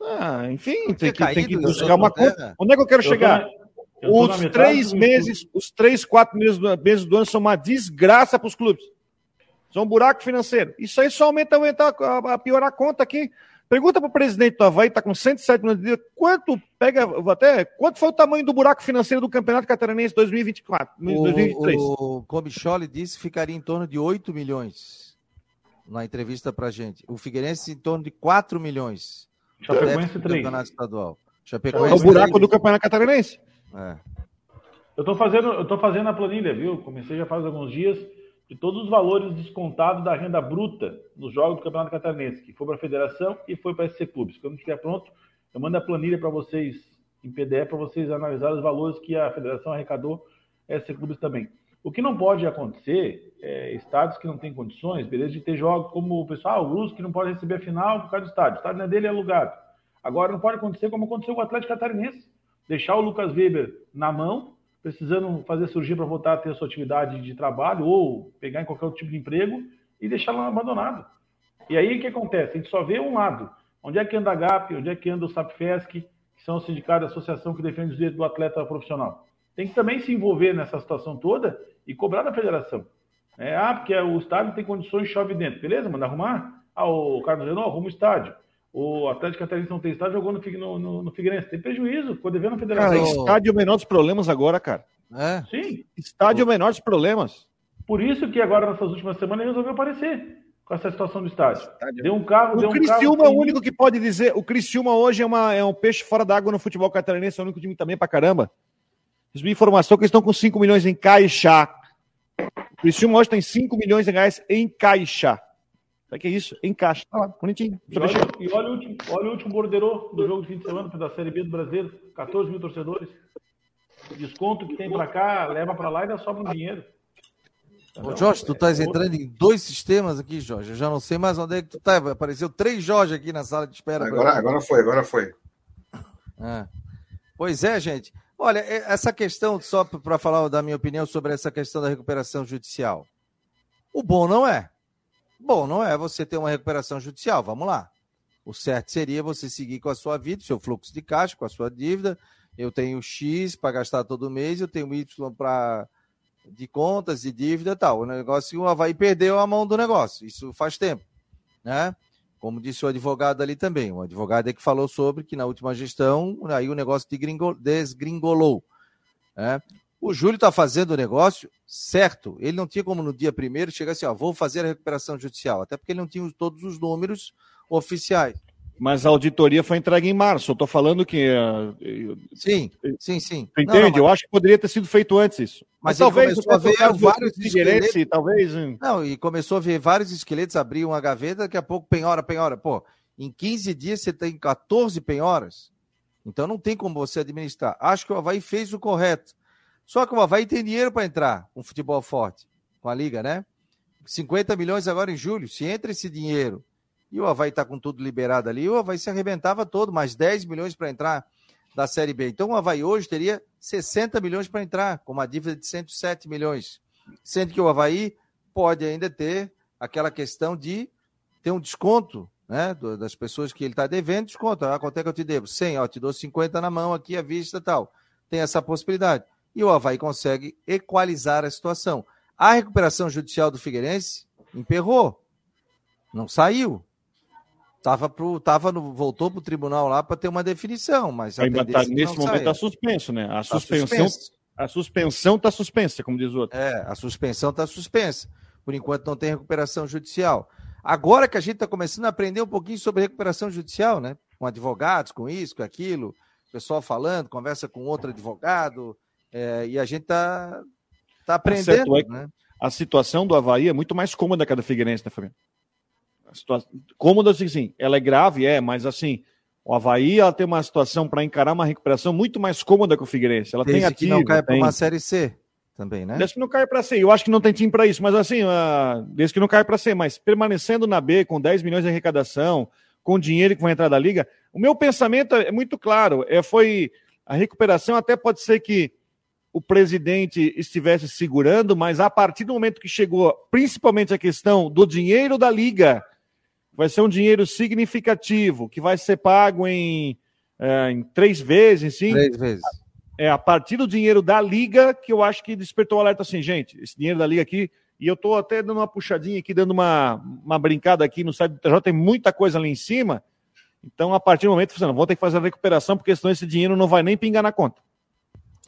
Ah, enfim, tem que, tem que buscar uma conta. Onde é que eu quero eu chegar? Tô, os três meses, os três, quatro meses do, meses do ano são uma desgraça para os clubes. São um buraco financeiro. Isso aí só aumenta, aumenta a, a piorar a conta aqui. Pergunta para o presidente do Havaí, está com 107 milhões de dinheiro, quanto pega, até, quanto foi o tamanho do buraco financeiro do Campeonato Catarinense 2024, o, 2023? O Comicholi disse que ficaria em torno de 8 milhões na entrevista para gente. O Figueirense em torno de 4 milhões. Chapecoense 3. Campeonato estadual. Chapecoense é o buraco 3. do Campeonato Catarinense. É. Eu estou fazendo, eu tô fazendo a planilha, viu? Comecei já faz alguns dias de todos os valores descontados da renda bruta nos jogos do Campeonato Catarinense, que foi para a federação e foi para SC Clubes. Quando estiver pronto, eu mando a planilha para vocês em PDF para vocês analisar os valores que a federação arrecadou, SC Clubes também. O que não pode acontecer é estados que não têm condições, beleza, de ter jogos como o pessoal, ah, o Luz, que não pode receber a final por causa do estádio. O estádio não é dele, é alugado. Agora não pode acontecer como aconteceu com o Atlético Catarinense. Deixar o Lucas Weber na mão precisando fazer surgir para voltar a ter a sua atividade de trabalho ou pegar em qualquer outro tipo de emprego e deixá-lo abandonado. E aí o que acontece? A gente só vê um lado. Onde é que anda a GAP, onde é que anda o SAPFESC, que são os sindicatos da associação que defende os direitos do atleta profissional. Tem que também se envolver nessa situação toda e cobrar da federação. É, ah, porque o estádio tem condições, chove dentro. Beleza, manda arrumar. Ah, o Carlos Renault arruma o estádio. O Atlético Catarinense não tem estádio, jogou no, no, no, no Figueirense. Tem prejuízo, ficou devendo a federação. Cara, estádio é o menor dos problemas agora, cara. É? Sim. Estádio é o menor dos problemas. Por isso que agora, nessas últimas semanas, ele resolveu aparecer com essa situação do estádio. estádio. Deu um carro, o deu um Criciúma é o único que pode dizer. O Criciúma hoje é, uma, é um peixe fora d'água no futebol catarinense, é o único time também pra caramba. Recebi informação que eles estão com 5 milhões em caixa. O Criciúma hoje tem 5 milhões de reais em caixa. Sabe que é isso? Encaixa. Tá lá, bonitinho. E olha, e olha, o último, olha o último borderô do jogo de fim de semana da Série B do Brasileiro. 14 mil torcedores. Desconto que tem para cá, leva para lá e ainda sobra um dinheiro. Ô, Jorge, tu estás entrando em dois sistemas aqui, Jorge. Eu já não sei mais onde é que tu tá. Apareceu três Jorge aqui na sala de espera. Agora, agora foi, agora foi. É. Pois é, gente. Olha, é, essa questão, só para falar da minha opinião sobre essa questão da recuperação judicial. O bom não é. Bom, não é você ter uma recuperação judicial. Vamos lá. O certo seria você seguir com a sua vida, seu fluxo de caixa, com a sua dívida. Eu tenho X para gastar todo mês, eu tenho Y para de contas, de dívida e tal. O negócio, o Havaí perdeu a mão do negócio. Isso faz tempo, né? Como disse o advogado ali também. O advogado é que falou sobre que na última gestão, aí o negócio desgringolou. Né? O Júlio está fazendo o negócio certo. Ele não tinha como no dia primeiro chegar assim, ó, vou fazer a recuperação judicial, até porque ele não tinha todos os números oficiais. Mas a auditoria foi entregue em março. Eu estou falando que. Uh, sim, sim, sim. Entende? Não, não, mas... Eu acho que poderia ter sido feito antes isso. Mas, mas talvez começou a ver vários esqueletos. Talvez. Não, e começou a ver vários esqueletos, abrir uma gaveta, daqui a pouco penhora, penhora. Pô, em 15 dias você tem 14 penhoras. Então não tem como você administrar. Acho que o Havaí fez o correto. Só que o Havaí tem dinheiro para entrar com futebol forte, com a Liga, né? 50 milhões agora em julho. Se entra esse dinheiro e o Havaí está com tudo liberado ali, o Havaí se arrebentava todo, mais 10 milhões para entrar da Série B. Então o Havaí hoje teria 60 milhões para entrar, com uma dívida de 107 milhões. Sendo que o Havaí pode ainda ter aquela questão de ter um desconto né, das pessoas que ele está devendo, desconto. Ah, quanto é que eu te devo? 100, ó, te dou 50 na mão aqui à vista tal. Tem essa possibilidade e o Havaí consegue equalizar a situação. A recuperação judicial do Figueirense emperrou, não saiu. Tava pro, tava no, voltou para o tribunal lá para ter uma definição, mas Ainda tá, nesse momento está suspenso, né? A tá suspensão, a suspensão está suspensa, como diz o outro. É, a suspensão está suspensa. Por enquanto não tem recuperação judicial. Agora que a gente está começando a aprender um pouquinho sobre recuperação judicial, né? Com advogados, com isso, com aquilo, pessoal falando, conversa com outro advogado, é, e a gente está tá aprendendo. É né? A situação do Havaí é muito mais cômoda que a da Figueirense, né, Fabiano? Situação... Cômoda, assim, sim. Ela é grave, é, mas assim, o Havaí ela tem uma situação para encarar uma recuperação muito mais cômoda que o Figueirense. Ela Desde tem ativo, que não cai tem... para uma Série C também, né? Desde que não cai para C. Eu acho que não tem time para isso, mas assim, uh, desde que não cai para C, mas permanecendo na B com 10 milhões de arrecadação, com dinheiro que vai entrar da liga, o meu pensamento é muito claro. É, foi A recuperação até pode ser que o presidente estivesse segurando, mas a partir do momento que chegou, principalmente a questão do dinheiro da liga, vai ser um dinheiro significativo, que vai ser pago em, é, em três vezes, sim. Três vezes. É a partir do dinheiro da liga que eu acho que despertou o alerta assim, gente, esse dinheiro da liga aqui, e eu estou até dando uma puxadinha aqui, dando uma, uma brincada aqui no site do TJ, tem muita coisa ali em cima. Então, a partir do momento, você não vou ter que fazer a recuperação, porque senão esse dinheiro não vai nem pingar na conta.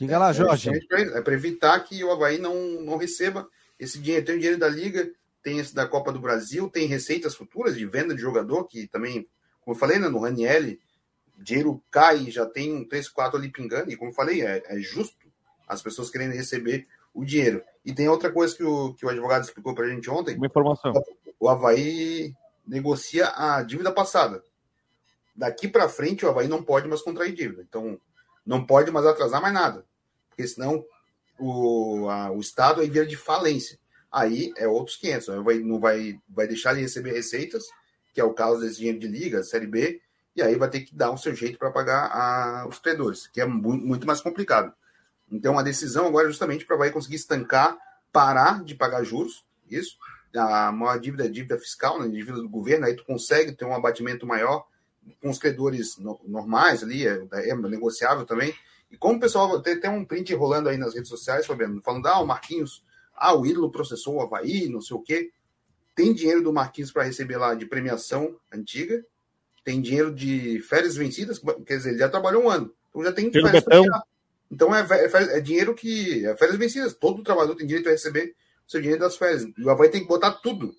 Diga lá, Jorge. É para evitar que o Havaí não, não receba esse dinheiro. Tem o dinheiro da Liga, tem esse da Copa do Brasil, tem receitas futuras de venda de jogador, que também, como eu falei, né, no Raniel, dinheiro cai, já tem um 3, 4 ali pingando, e como eu falei, é, é justo as pessoas querendo receber o dinheiro. E tem outra coisa que o, que o advogado explicou para a gente ontem. Uma informação. O Havaí negocia a dívida passada. Daqui para frente, o Havaí não pode mais contrair dívida. Então, não pode mais atrasar mais nada. Porque senão o, a, o Estado aí vira de falência. Aí é outros 500. Não vai, não vai, vai deixar de receber receitas, que é o caso desse dinheiro de liga, Série B, e aí vai ter que dar o seu jeito para pagar a, os credores, que é muito, muito mais complicado. Então, a decisão agora é justamente para vai conseguir estancar, parar de pagar juros, isso. A maior dívida é dívida fiscal, né, dívida do governo, aí tu consegue ter um abatimento maior com os credores no, normais ali, é, é, negociável também. E como o pessoal tem, tem um print rolando aí nas redes sociais, Fabiano, falando, ah, o Marquinhos, ah, o ídolo processou o Havaí, não sei o quê. Tem dinheiro do Marquinhos para receber lá de premiação antiga, tem dinheiro de férias vencidas, quer dizer, ele já trabalhou um ano, então já tem férias então é, é, é, dinheiro que. É férias vencidas. Todo trabalhador tem direito a receber o seu dinheiro das férias. E o Havaí tem que botar tudo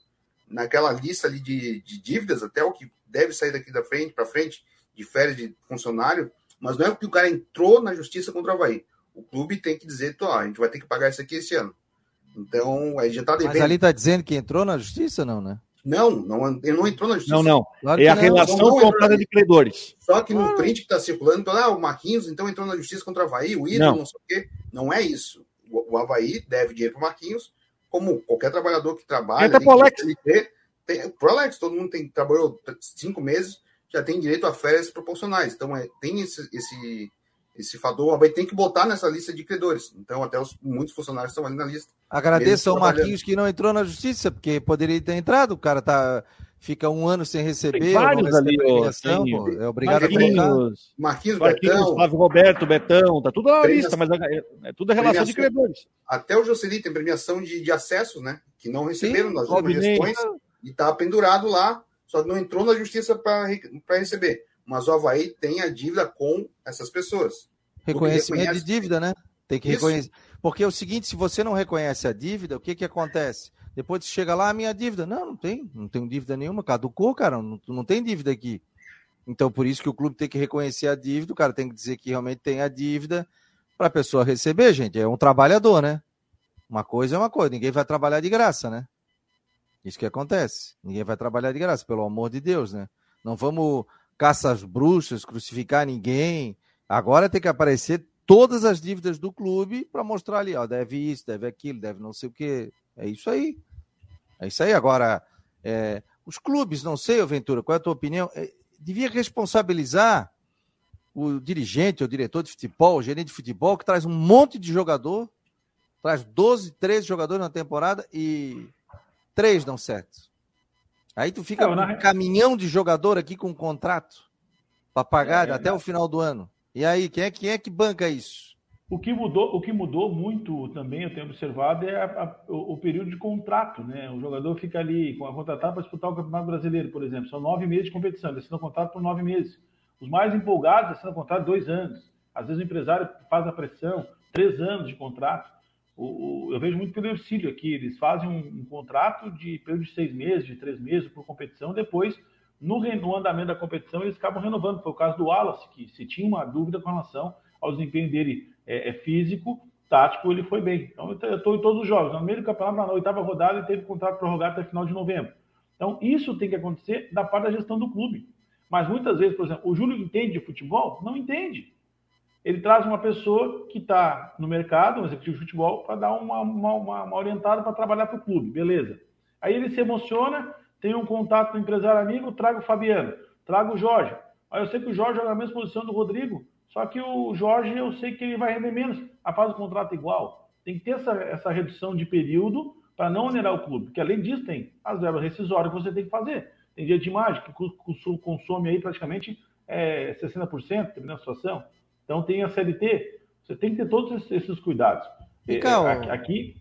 naquela lista ali de, de dívidas, até o que deve sair daqui da frente para frente, de férias de funcionário. Mas não é porque o cara entrou na justiça contra o Havaí. O clube tem que dizer, ó, a gente vai ter que pagar isso aqui esse ano. Então, aí já tá devendo. Mas ali tá dizendo que entrou na justiça, não, né? Não, não, ele não entrou na justiça. Não, não. Claro é a não, relação comprada de credores. Só que no ah. print que está circulando, então, ah, o Marquinhos então entrou na justiça contra o Havaí, o ídolo, não, não sei o quê. Não é isso. O, o Havaí deve dinheiro para o Marquinhos, como qualquer trabalhador que trabalha. Entra pro Alex. Tem, pro Alex, todo mundo tem, trabalhou cinco meses, já tem direito a férias proporcionais. Então, é, tem esse, esse esse fator vai ter que botar nessa lista de credores. Então, até os, muitos funcionários estão ali na lista. Agradeço ao Marquinhos que não entrou na justiça, porque poderia ter entrado. O cara tá, fica um ano sem receber. Tem vários ali, premiação, pô, é obrigado Marquinhos, a Marquinhos, Marquinhos Betão, Flávio Roberto, Betão, tá tudo na lista, mas é, é tudo relação de credores. Até o Jocely tem premiação de, de acessos, né? Que não receberam Sim, nas últimas gestões e tá pendurado lá, só não entrou na justiça para receber. Mas o Havaí tem a dívida com essas pessoas. Reconhecimento de dívida, né? Tem que reconhecer. Porque é o seguinte, se você não reconhece a dívida, o que que acontece? Depois você chega lá, a minha dívida. Não, não tem, não tenho dívida nenhuma, caducou, cara, não, não tem dívida aqui. Então, por isso que o clube tem que reconhecer a dívida, o cara tem que dizer que realmente tem a dívida para a pessoa receber, gente. É um trabalhador, né? Uma coisa é uma coisa, ninguém vai trabalhar de graça, né? Isso que acontece. Ninguém vai trabalhar de graça, pelo amor de Deus, né? Não vamos caçar as bruxas, crucificar ninguém, Agora tem que aparecer todas as dívidas do clube para mostrar ali, ó, deve isso, deve aquilo, deve não sei o quê. É isso aí. É isso aí. Agora, é, os clubes, não sei, Ventura, qual é a tua opinião? É, devia responsabilizar o dirigente, o diretor de futebol, o gerente de futebol, que traz um monte de jogador, traz 12, 13 jogadores na temporada e três dão certo. Aí tu fica com um caminhão de jogador aqui com um contrato para pagar é, até o final do ano. E aí, quem é, quem é que banca isso? O que mudou, o que mudou muito também, eu tenho observado, é a, a, o, o, período de contrato, né? O jogador fica ali com a contratada para disputar o Campeonato Brasileiro, por exemplo. São nove meses de competição, ele assina contrato por nove meses. Os mais empolgados assinam contrato dois anos. Às vezes o empresário faz a pressão, três anos de contrato. O, o, eu vejo muito pelo Ercílio aqui, eles fazem um, um, contrato de período de seis meses, de três meses por competição, depois no, no, andamento da competição, eles acabam renovando. Foi o caso do Wallace, que se tinha uma dúvida com relação ao desempenho dele é, é físico, tático, ele foi bem. Então, eu estou em todos os jogos. No meio do campeonato, na oitava rodada, ele teve contrato prorrogado até final de novembro. Então, isso tem que acontecer da parte da gestão do clube. Mas muitas vezes, por exemplo, o Júlio entende de futebol? Não entende. Ele traz uma pessoa que está no mercado, um executivo de futebol, para dar uma, uma, uma, uma orientada para trabalhar para o clube. Beleza. Aí ele se emociona, tem um contato com o empresário amigo, trago o Fabiano, trago o Jorge. Aí eu sei que o Jorge joga na mesma posição do Rodrigo, Só que o Jorge, eu sei que ele vai render menos. A fase do contrato é igual. Tem que ter essa, essa redução de período para não onerar o clube. Porque além disso, tem as verbas rescisórias que você tem que fazer. Tem dia de imagem que consome aí praticamente é, 60%, dependendo da situação. Então tem a CLT. Você tem que ter todos esses, cuidados. Fica, é, aqui,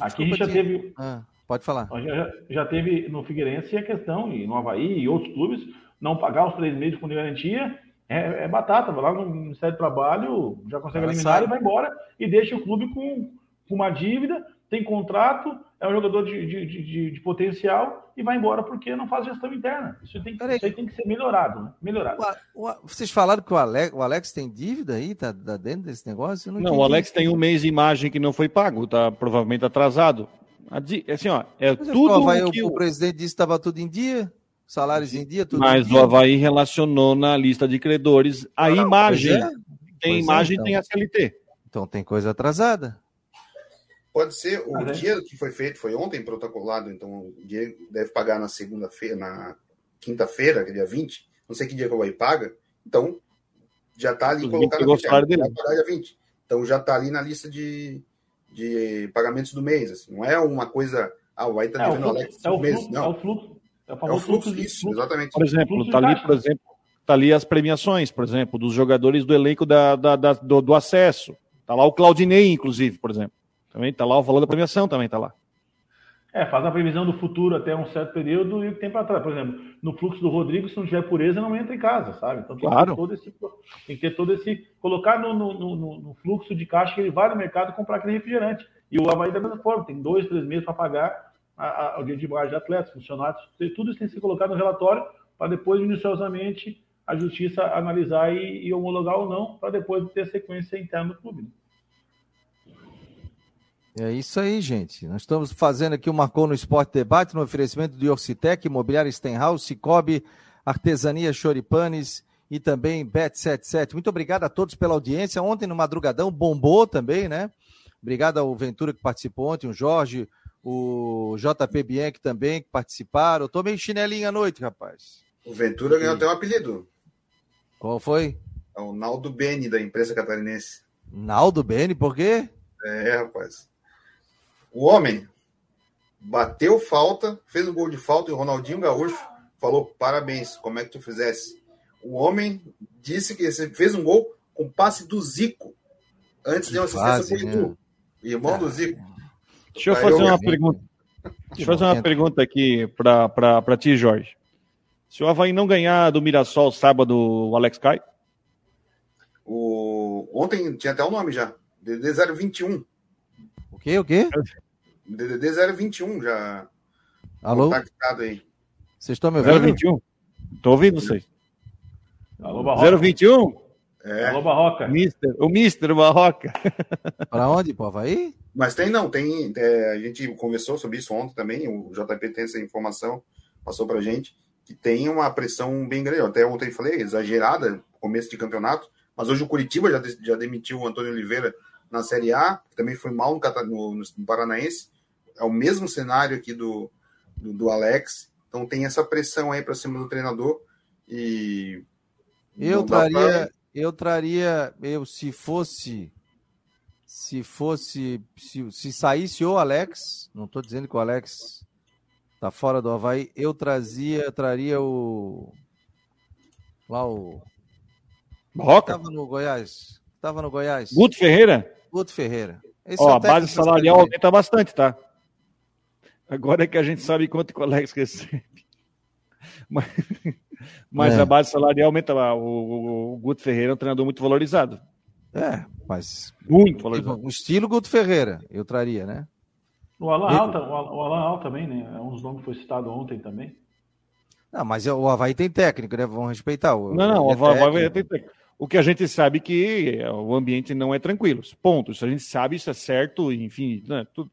aqui a gente já te... teve. Ah, pode falar. Já, já teve no Figueirense a questão, e no Havaí e outros clubes, não pagar os três meses com garantia é, é, batata. Vai lá no Ministério do Trabalho, já consegue Ela eliminar sabe. e vai embora e deixa o clube com, com uma dívida, tem contrato, é um jogador de, de, de, de, potencial e vai embora porque não faz gestão interna. Isso tem, isso aí tem que ser melhorado, né? Melhorado. O, o, vocês falaram que o Alex, o Alex tem dívida aí? Tá, tá dentro desse negócio? não, não o Alex tem um mês de imagem que não foi pago, tá provavelmente atrasado. Assim, ó, é Mas tudo vai, que o, o presidente disse que estava tudo em dia salários em dia, tudo Mas dia. o Havaí relacionou na lista de credores a não, imagem. É. Tem pois é, imagem e então. tem a CLT. Então tem coisa atrasada. Pode ser, o ah, dia que foi feito foi ontem protocolado, então o dia deve pagar na segunda-feira, na quinta-feira, que é dia 20, não sei que dia que o Havaí paga, então já está ali colocado na dele. dia 20. Então já está ali na lista de, de pagamentos do mês, assim, não é uma coisa, ah, o Havaí está devendo é, Alex é meses, não. É o fluxo, é o, é o fluxo, disso, exatamente. Por exemplo, está ali, por exemplo, tá ali as premiações, por exemplo, dos jogadores do elenco da, da, da do, do, acesso. Está lá o Claudinei, inclusive, por exemplo. Também está lá o valor da premiação, também está lá. É, faz a previsão do futuro até um certo período e o tempo atrás. Por exemplo, no fluxo do Rodrigo, se não tiver pureza, não entra em casa, sabe? Então tem claro. que ter todo esse. Tem que ter todo esse. Colocar no, no, no, no fluxo de caixa que ele vai no mercado comprar aquele refrigerante. E o Havaí da mesma forma, tem dois, três meses para pagar ao dia de imagem de atletas, funcionários, tudo isso tem que ser colocado no relatório para depois, minuciosamente, a justiça analisar e, e homologar ou não, para depois ter sequência interna do clube. É isso aí, gente. Nós estamos fazendo aqui o Marcou no Esporte Debate, no oferecimento do Orcitec, Imobiliária Stenhouse, Cicobi, Artesania Choripanes e também Bet77. Muito obrigado a todos pela audiência. Ontem no Madrugadão bombou também, né? Obrigado ao Ventura que participou ontem, o Jorge, o JP Bianchi também, que participaram. Eu tô meio chinelinho à noite, rapaz. O Ventura ganhou até um apelido. Qual foi? É o Naldo Beni, da imprensa catarinense. Naldo Beni, por quê? É, rapaz. O homem bateu falta, fez um gol de falta e o Ronaldinho Gaúcho falou: parabéns, como é que tu fizesse? O homem disse que fez um gol com passe do Zico, antes que de uma assistência pro Edu, irmão do Zico. Deixa eu fazer uma pergunta. Deixa eu fazer uma pergunta aqui para ti, Jorge. Se o Havaí não ganhar do Mirassol sábado, o Alex cai? O... Ontem tinha até o nome já. DDD 021. O quê? O quê? DDD 021 já. Alô? aí. Vocês estão me ouvindo? 021. Estou ouvindo vocês. Alô, Barroca. 021? É. Alô, Barroca. Mister, o Mister Barroca. Para onde? Para o Havaí? Mas tem, não, tem. É, a gente conversou sobre isso ontem também. O JP tem essa informação, passou para gente, que tem uma pressão bem grande. Até ontem falei, exagerada, começo de campeonato. Mas hoje o Curitiba já, já demitiu o Antônio Oliveira na Série A, que também foi mal no, no, no Paranaense. É o mesmo cenário aqui do, do, do Alex. Então tem essa pressão aí para cima do treinador. E. Eu traria, pra... eu traria, eu se fosse se fosse, se, se saísse o Alex, não estou dizendo que o Alex tá fora do Havaí, eu trazia, traria o. Lá o. Roca? Tava no Goiás. Tava no Goiás. Guto Ferreira? Guto Ferreira. Esse Ó, é a base salarial aumenta bastante, tá? Agora é que a gente sabe quanto o Alex recebe. Mas, mas é. a base salarial aumenta. O, o, o Guto Ferreira é um treinador muito valorizado. É, mas muito valorizado. O estilo Guto Ferreira, eu traria, né? O Alan Alta, o Alan Alta também, né? É um dos nomes que foi citado ontem também. Não, mas o Havaí tem técnico, né? Vamos respeitar. O, não, não, o Havaí tem técnico. O que a gente sabe que o ambiente não é tranquilo. Ponto. Isso a gente sabe, isso é certo, enfim. Né, tudo.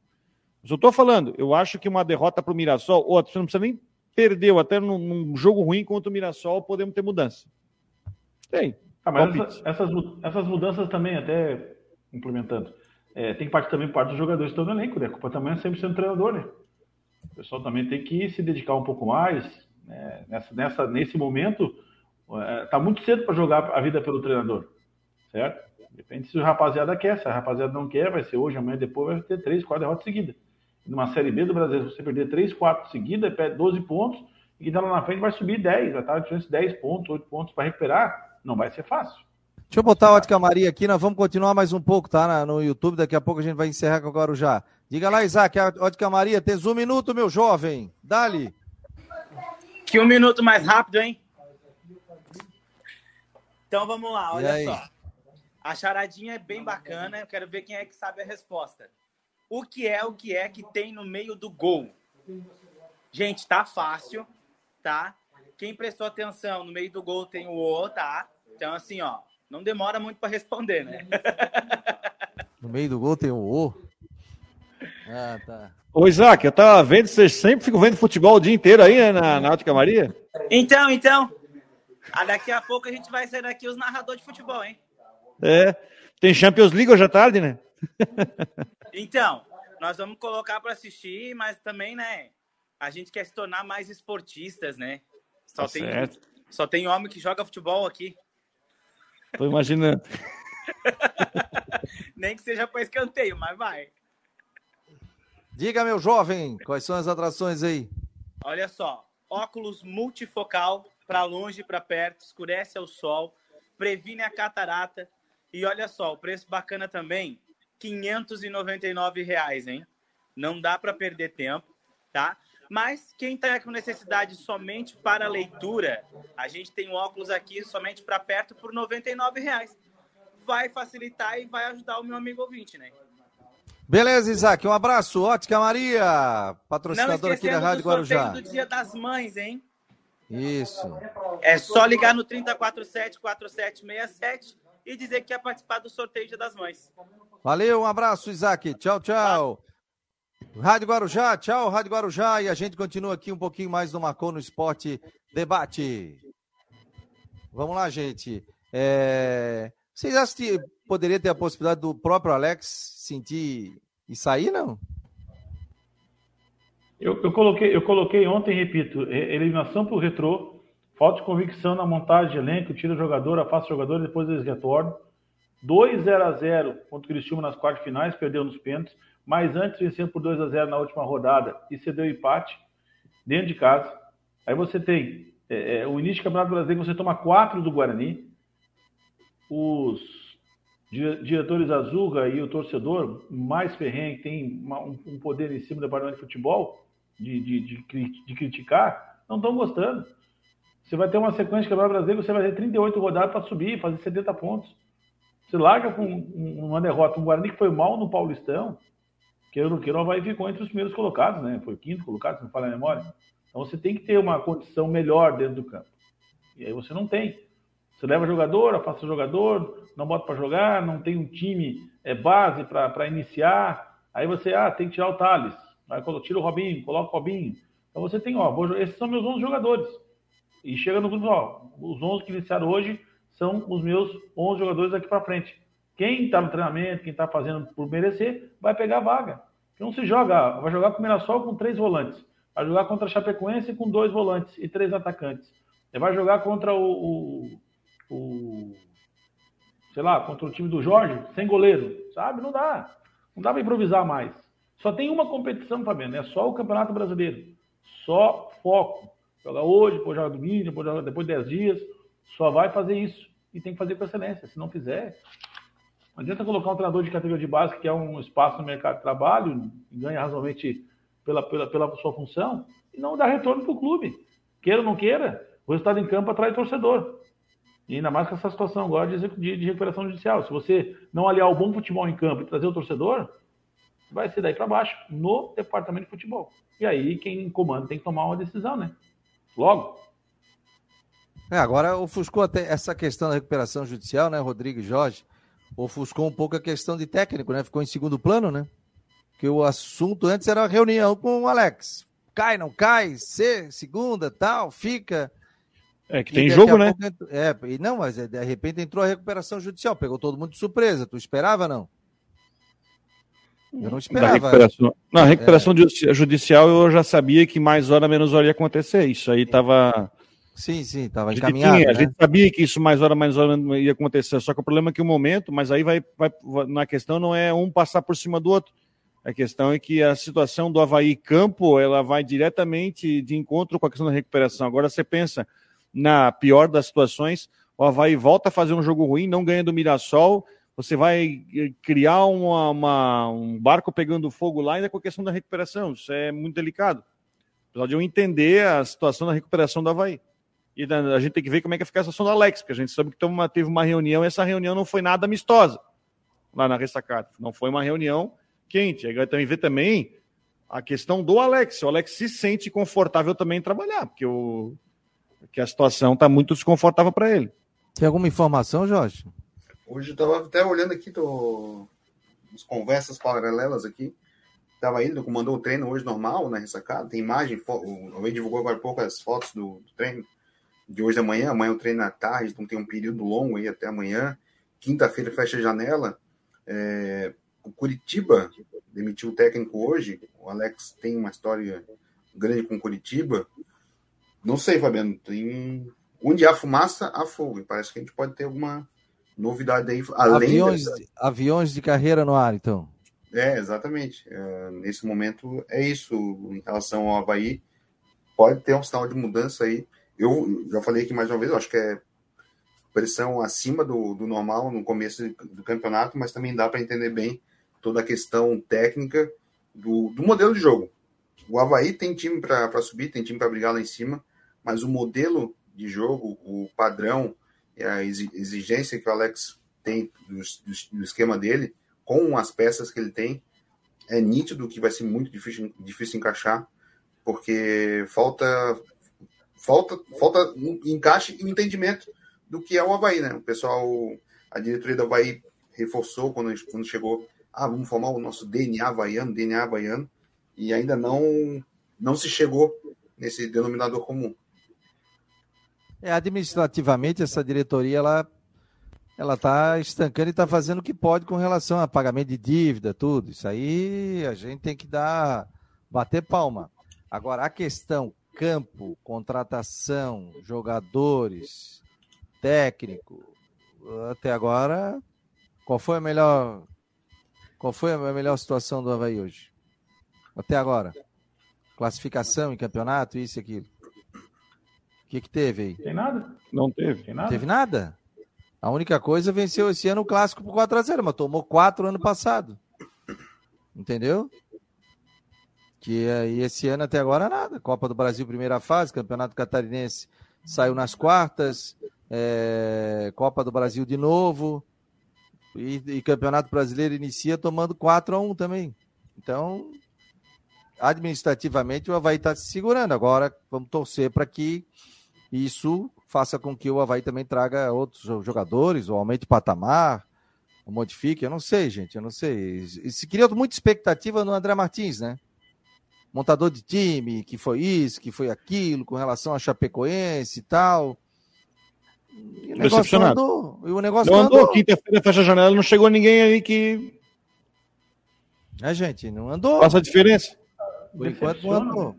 Mas eu estou falando, eu acho que uma derrota para o Mirassol, ou você não precisa nem perder, até num, num jogo ruim contra o Mirassol, podemos ter mudança. Tem. Ah, mas essa, essas, essas mudanças também, até implementando, é, tem parte também parte dos jogadores que estão no elenco, né? A culpa também é sempre sendo treinador, né? O pessoal também tem que se dedicar um pouco mais. Né? Nessa, nessa, nesse momento, Está muito cedo para jogar a vida pelo treinador, certo? Depende se o rapaziada quer. Se a rapaziada não quer, vai ser hoje, amanhã, depois, vai ter três, quatro derrotas seguidas. Numa Série B do Brasil, se você perder três, quatro seguidas, perde 12 pontos, e quem está lá na frente vai subir 10, vai estar de 10 pontos, 8 pontos para recuperar. Não vai ser fácil. Deixa eu botar a Ótica Maria aqui, nós vamos continuar mais um pouco, tá? No YouTube, daqui a pouco a gente vai encerrar com o Guarujá. Diga lá, Isaac, a Ótica Maria, tens um minuto, meu jovem. Dali. Que um minuto mais rápido, hein? Então vamos lá, olha só. A charadinha é bem bacana, eu quero ver quem é que sabe a resposta. O que é o que é que tem no meio do gol? Gente, tá fácil, tá? Quem prestou atenção, no meio do gol tem o O, tá? Então, assim, ó, não demora muito para responder, né? No meio do gol tem o O. Ah, tá. Ô, Isaac, eu tava vendo, vocês sempre ficam vendo futebol o dia inteiro aí, né, na Náutica Maria? Então, então, daqui a pouco a gente vai sair daqui os narradores de futebol, hein? É. Tem Champions League hoje à tarde, né? Então, nós vamos colocar para assistir, mas também, né? A gente quer se tornar mais esportistas, né? Só, Tá tem, certo. só tem homem que joga futebol aqui. Tô imaginando. Nem que seja para escanteio, mas vai. Diga, meu jovem, quais são as atrações aí? Olha só, óculos multifocal para longe e para perto, escurece ao sol, previne a catarata e olha só, o preço bacana também, 599 reais, hein? Não dá para perder tempo, tá? Mas quem está com necessidade somente para leitura, a gente tem um óculos aqui somente para perto por 99 reais. Vai facilitar e vai ajudar o meu amigo ouvinte, né? Beleza, Isaac, um abraço. Ótica Maria, patrocinadora aqui da Rádio do Guarujá. do Dia das Mães, hein? Isso. É só ligar no 3047-4767 e dizer que quer participar do sorteio Dia das Mães. Valeu, um abraço, Isaac. Tchau, tchau. Rádio Guarujá, tchau, Rádio Guarujá. E a gente continua aqui um pouquinho mais no Marcou no Esporte Debate. Vamos lá, gente. É, Vocês acham que poderia ter a possibilidade do próprio Alex sentir e sair, não? Eu, eu coloquei, eu coloquei ontem, repito, eliminação para o retrô, falta de convicção na montagem de elenco, tira o jogador, afasta o jogador, depois eles retornam. 2 0 a 0 contra o Criciúma nas quartas finais, perdeu nos pênaltis, mas antes vencendo por 2 a 0 na última rodada e cedeu empate dentro de casa. Aí você tem é, é, o início do Campeonato Brasileiro, você toma 4 do Guarani, os dire- diretores Azulga e o torcedor mais ferrenho, que tem um, um poder em cima do departamento de futebol, de, de, de, de criticar, não estão gostando. Você vai ter uma sequência de Campeonato Brasileiro, você vai ter 38 rodadas para subir, fazer 70 pontos. Você larga com um- uma derrota, um Guarani que foi mal no Paulistão, que quero, vai ficou entre os primeiros colocados, né? Foi o quinto colocado, se não falar a memória. Então você tem que ter uma condição melhor dentro do campo. E aí você não tem. Você leva jogador, afasta o jogador, não bota para jogar, não tem um time é, base para iniciar. Aí você, ah, tem que tirar o Thales. Tira o Robinho, coloca o Robinho. Então você tem, ó, vou esses são meus 11 jogadores. E chega no grupo, ó, os 11 que iniciaram hoje são os meus 11 jogadores daqui para frente. Quem está no treinamento, quem está fazendo por merecer, vai pegar a vaga. Não se joga, vai jogar com o Mirassol com três volantes. Vai jogar contra a Chapecoense com dois volantes e três atacantes. Você vai jogar contra o, o, o- sei lá, contra o time do Jorge, sem goleiro, sabe? Não dá. Não dá para improvisar mais. Só tem uma competição, Fabiano, é só o Campeonato Brasileiro. Só foco. Joga hoje, depois joga domingo, depois joga depois de 10 dias. Só vai fazer isso. E tem que fazer com excelência. Se não fizer, não adianta colocar um treinador de categoria de base que é um espaço no mercado de trabalho, ganha razoavelmente pela, pela, pela sua função, e não dá retorno para o clube. Queira ou não queira, o resultado em campo atrai torcedor. E ainda mais com essa situação agora de, de, de recuperação judicial. Se você não aliar o bom futebol em campo e trazer o torcedor, vai ser daí para baixo, no departamento de futebol. E aí quem comanda tem que tomar uma decisão, né? Logo. É, agora ofuscou até essa questão da recuperação judicial, né, Rodrigo e Jorge? Ofuscou um pouco a questão de técnico, né? Ficou em segundo plano, né? Porque o assunto antes era a reunião com o Alex. Cai, não cai, C, segunda, tal, fica. É que E tem jogo, né? pouco entrou- É, e não, mas é, de repente entrou a recuperação judicial, pegou todo mundo de surpresa. Tu esperava, não? Eu não Da esperava. recuperação. Não, a recuperação É. judici- judicial eu já sabia que mais hora menos hora ia acontecer. Isso aí tava, Sim, sim, estava A gente, encaminhado. tinha, a né? gente sabia que isso mais hora, mais hora ia acontecer. Só que o problema é que o momento, mas aí vai, vai. Na questão não é um passar por cima do outro. A questão é que a situação do Havaí Campo ela vai diretamente de encontro com a questão da recuperação. Agora você pensa na pior das situações, o Havaí volta a fazer um jogo ruim, não ganha do Mirassol, você vai eh, criar uma, uma- um barco pegando fogo lá ainda com a questão da recuperação. Isso é muito delicado. Apesar de eu entender a situação da recuperação do Havaí. E da- a gente tem que ver como é que fica a situação do Alex, porque a gente sabe que teve uma, teve uma reunião e essa reunião não foi nada amistosa lá na ressacada. Não foi uma reunião quente. Agora também ver também a questão do Alex. O Alex se sente confortável também em trabalhar, porque, o, porque a situação está muito desconfortável para ele. Tem alguma informação, Jorge? Hoje eu estava até olhando aqui tô... as conversas paralelas aqui. Estava indo, mandou o treino hoje normal, na ressacada. Tem imagem, fo... o divulgou agora há pouco as fotos do, do treino de hoje da manhã. Amanhã o treino à tarde, então tem um período longo aí até amanhã. Quinta-feira fecha a janela. É, O Curitiba demitiu o técnico hoje. O Alex tem uma história grande com o Curitiba. Não sei, Fabiano. Tem... Onde há fumaça, há fogo. E parece que a gente pode ter alguma novidade aí. Além Aviões, dessa- de- aviões de carreira no ar, então. É, exatamente. É, nesse momento é isso em relação ao Havaí. Pode ter um sinal de mudança aí. Eu já falei aqui mais uma vez, acho que é pressão acima do, do normal no começo do campeonato, mas também dá para entender bem toda a questão técnica do, do modelo de jogo. O Havaí tem time para subir, tem time para brigar lá em cima, mas o modelo de jogo, o padrão, a exi- exigência que o Alex tem do esquema dele, com as peças que ele tem, é nítido que vai ser muito difícil, difícil encaixar, porque falta falta falta um encaixe e um entendimento do que é o Havaí, né? O pessoal, a diretoria do Havaí reforçou quando, quando chegou, ah, vamos formar o nosso DNA havaiano, DNA havaiano, e ainda não, não se chegou nesse denominador comum. É, administrativamente, essa diretoria ela ela está estancando e está fazendo o que pode com relação a pagamento de dívida, tudo. Isso aí a gente tem que dar bater palma. Agora a questão campo, contratação, jogadores, técnico, até agora, qual foi a melhor qual foi a melhor situação do Havaí hoje? Até agora. Classificação em campeonato, isso e aquilo. O que, que teve aí? Tem nada? Não teve. Tem nada? Teve nada? A única coisa venceu esse ano o clássico por 4x0, mas tomou 4 ano passado. Entendeu? Que aí esse ano até agora nada. Copa do Brasil, primeira fase, Campeonato Catarinense saiu nas quartas, é, Copa do Brasil de novo. E, e Campeonato Brasileiro inicia tomando 4 a 1 também. Então, administrativamente o Havaí está se segurando. Agora vamos torcer para que isso faça com que o Havaí também traga outros jogadores, ou aumente o patamar, ou modifique. Eu não sei, gente, eu não sei. E se criou muita expectativa no André Martins, né? Montador de time, que foi isso, que foi aquilo, com relação a Chapecoense e tal. E o negócio não andou. E o negócio Não andou. andou. Quinta-feira fecha a janela, não chegou ninguém aí que É, gente, não andou. faça a diferença. Por enquanto não andou.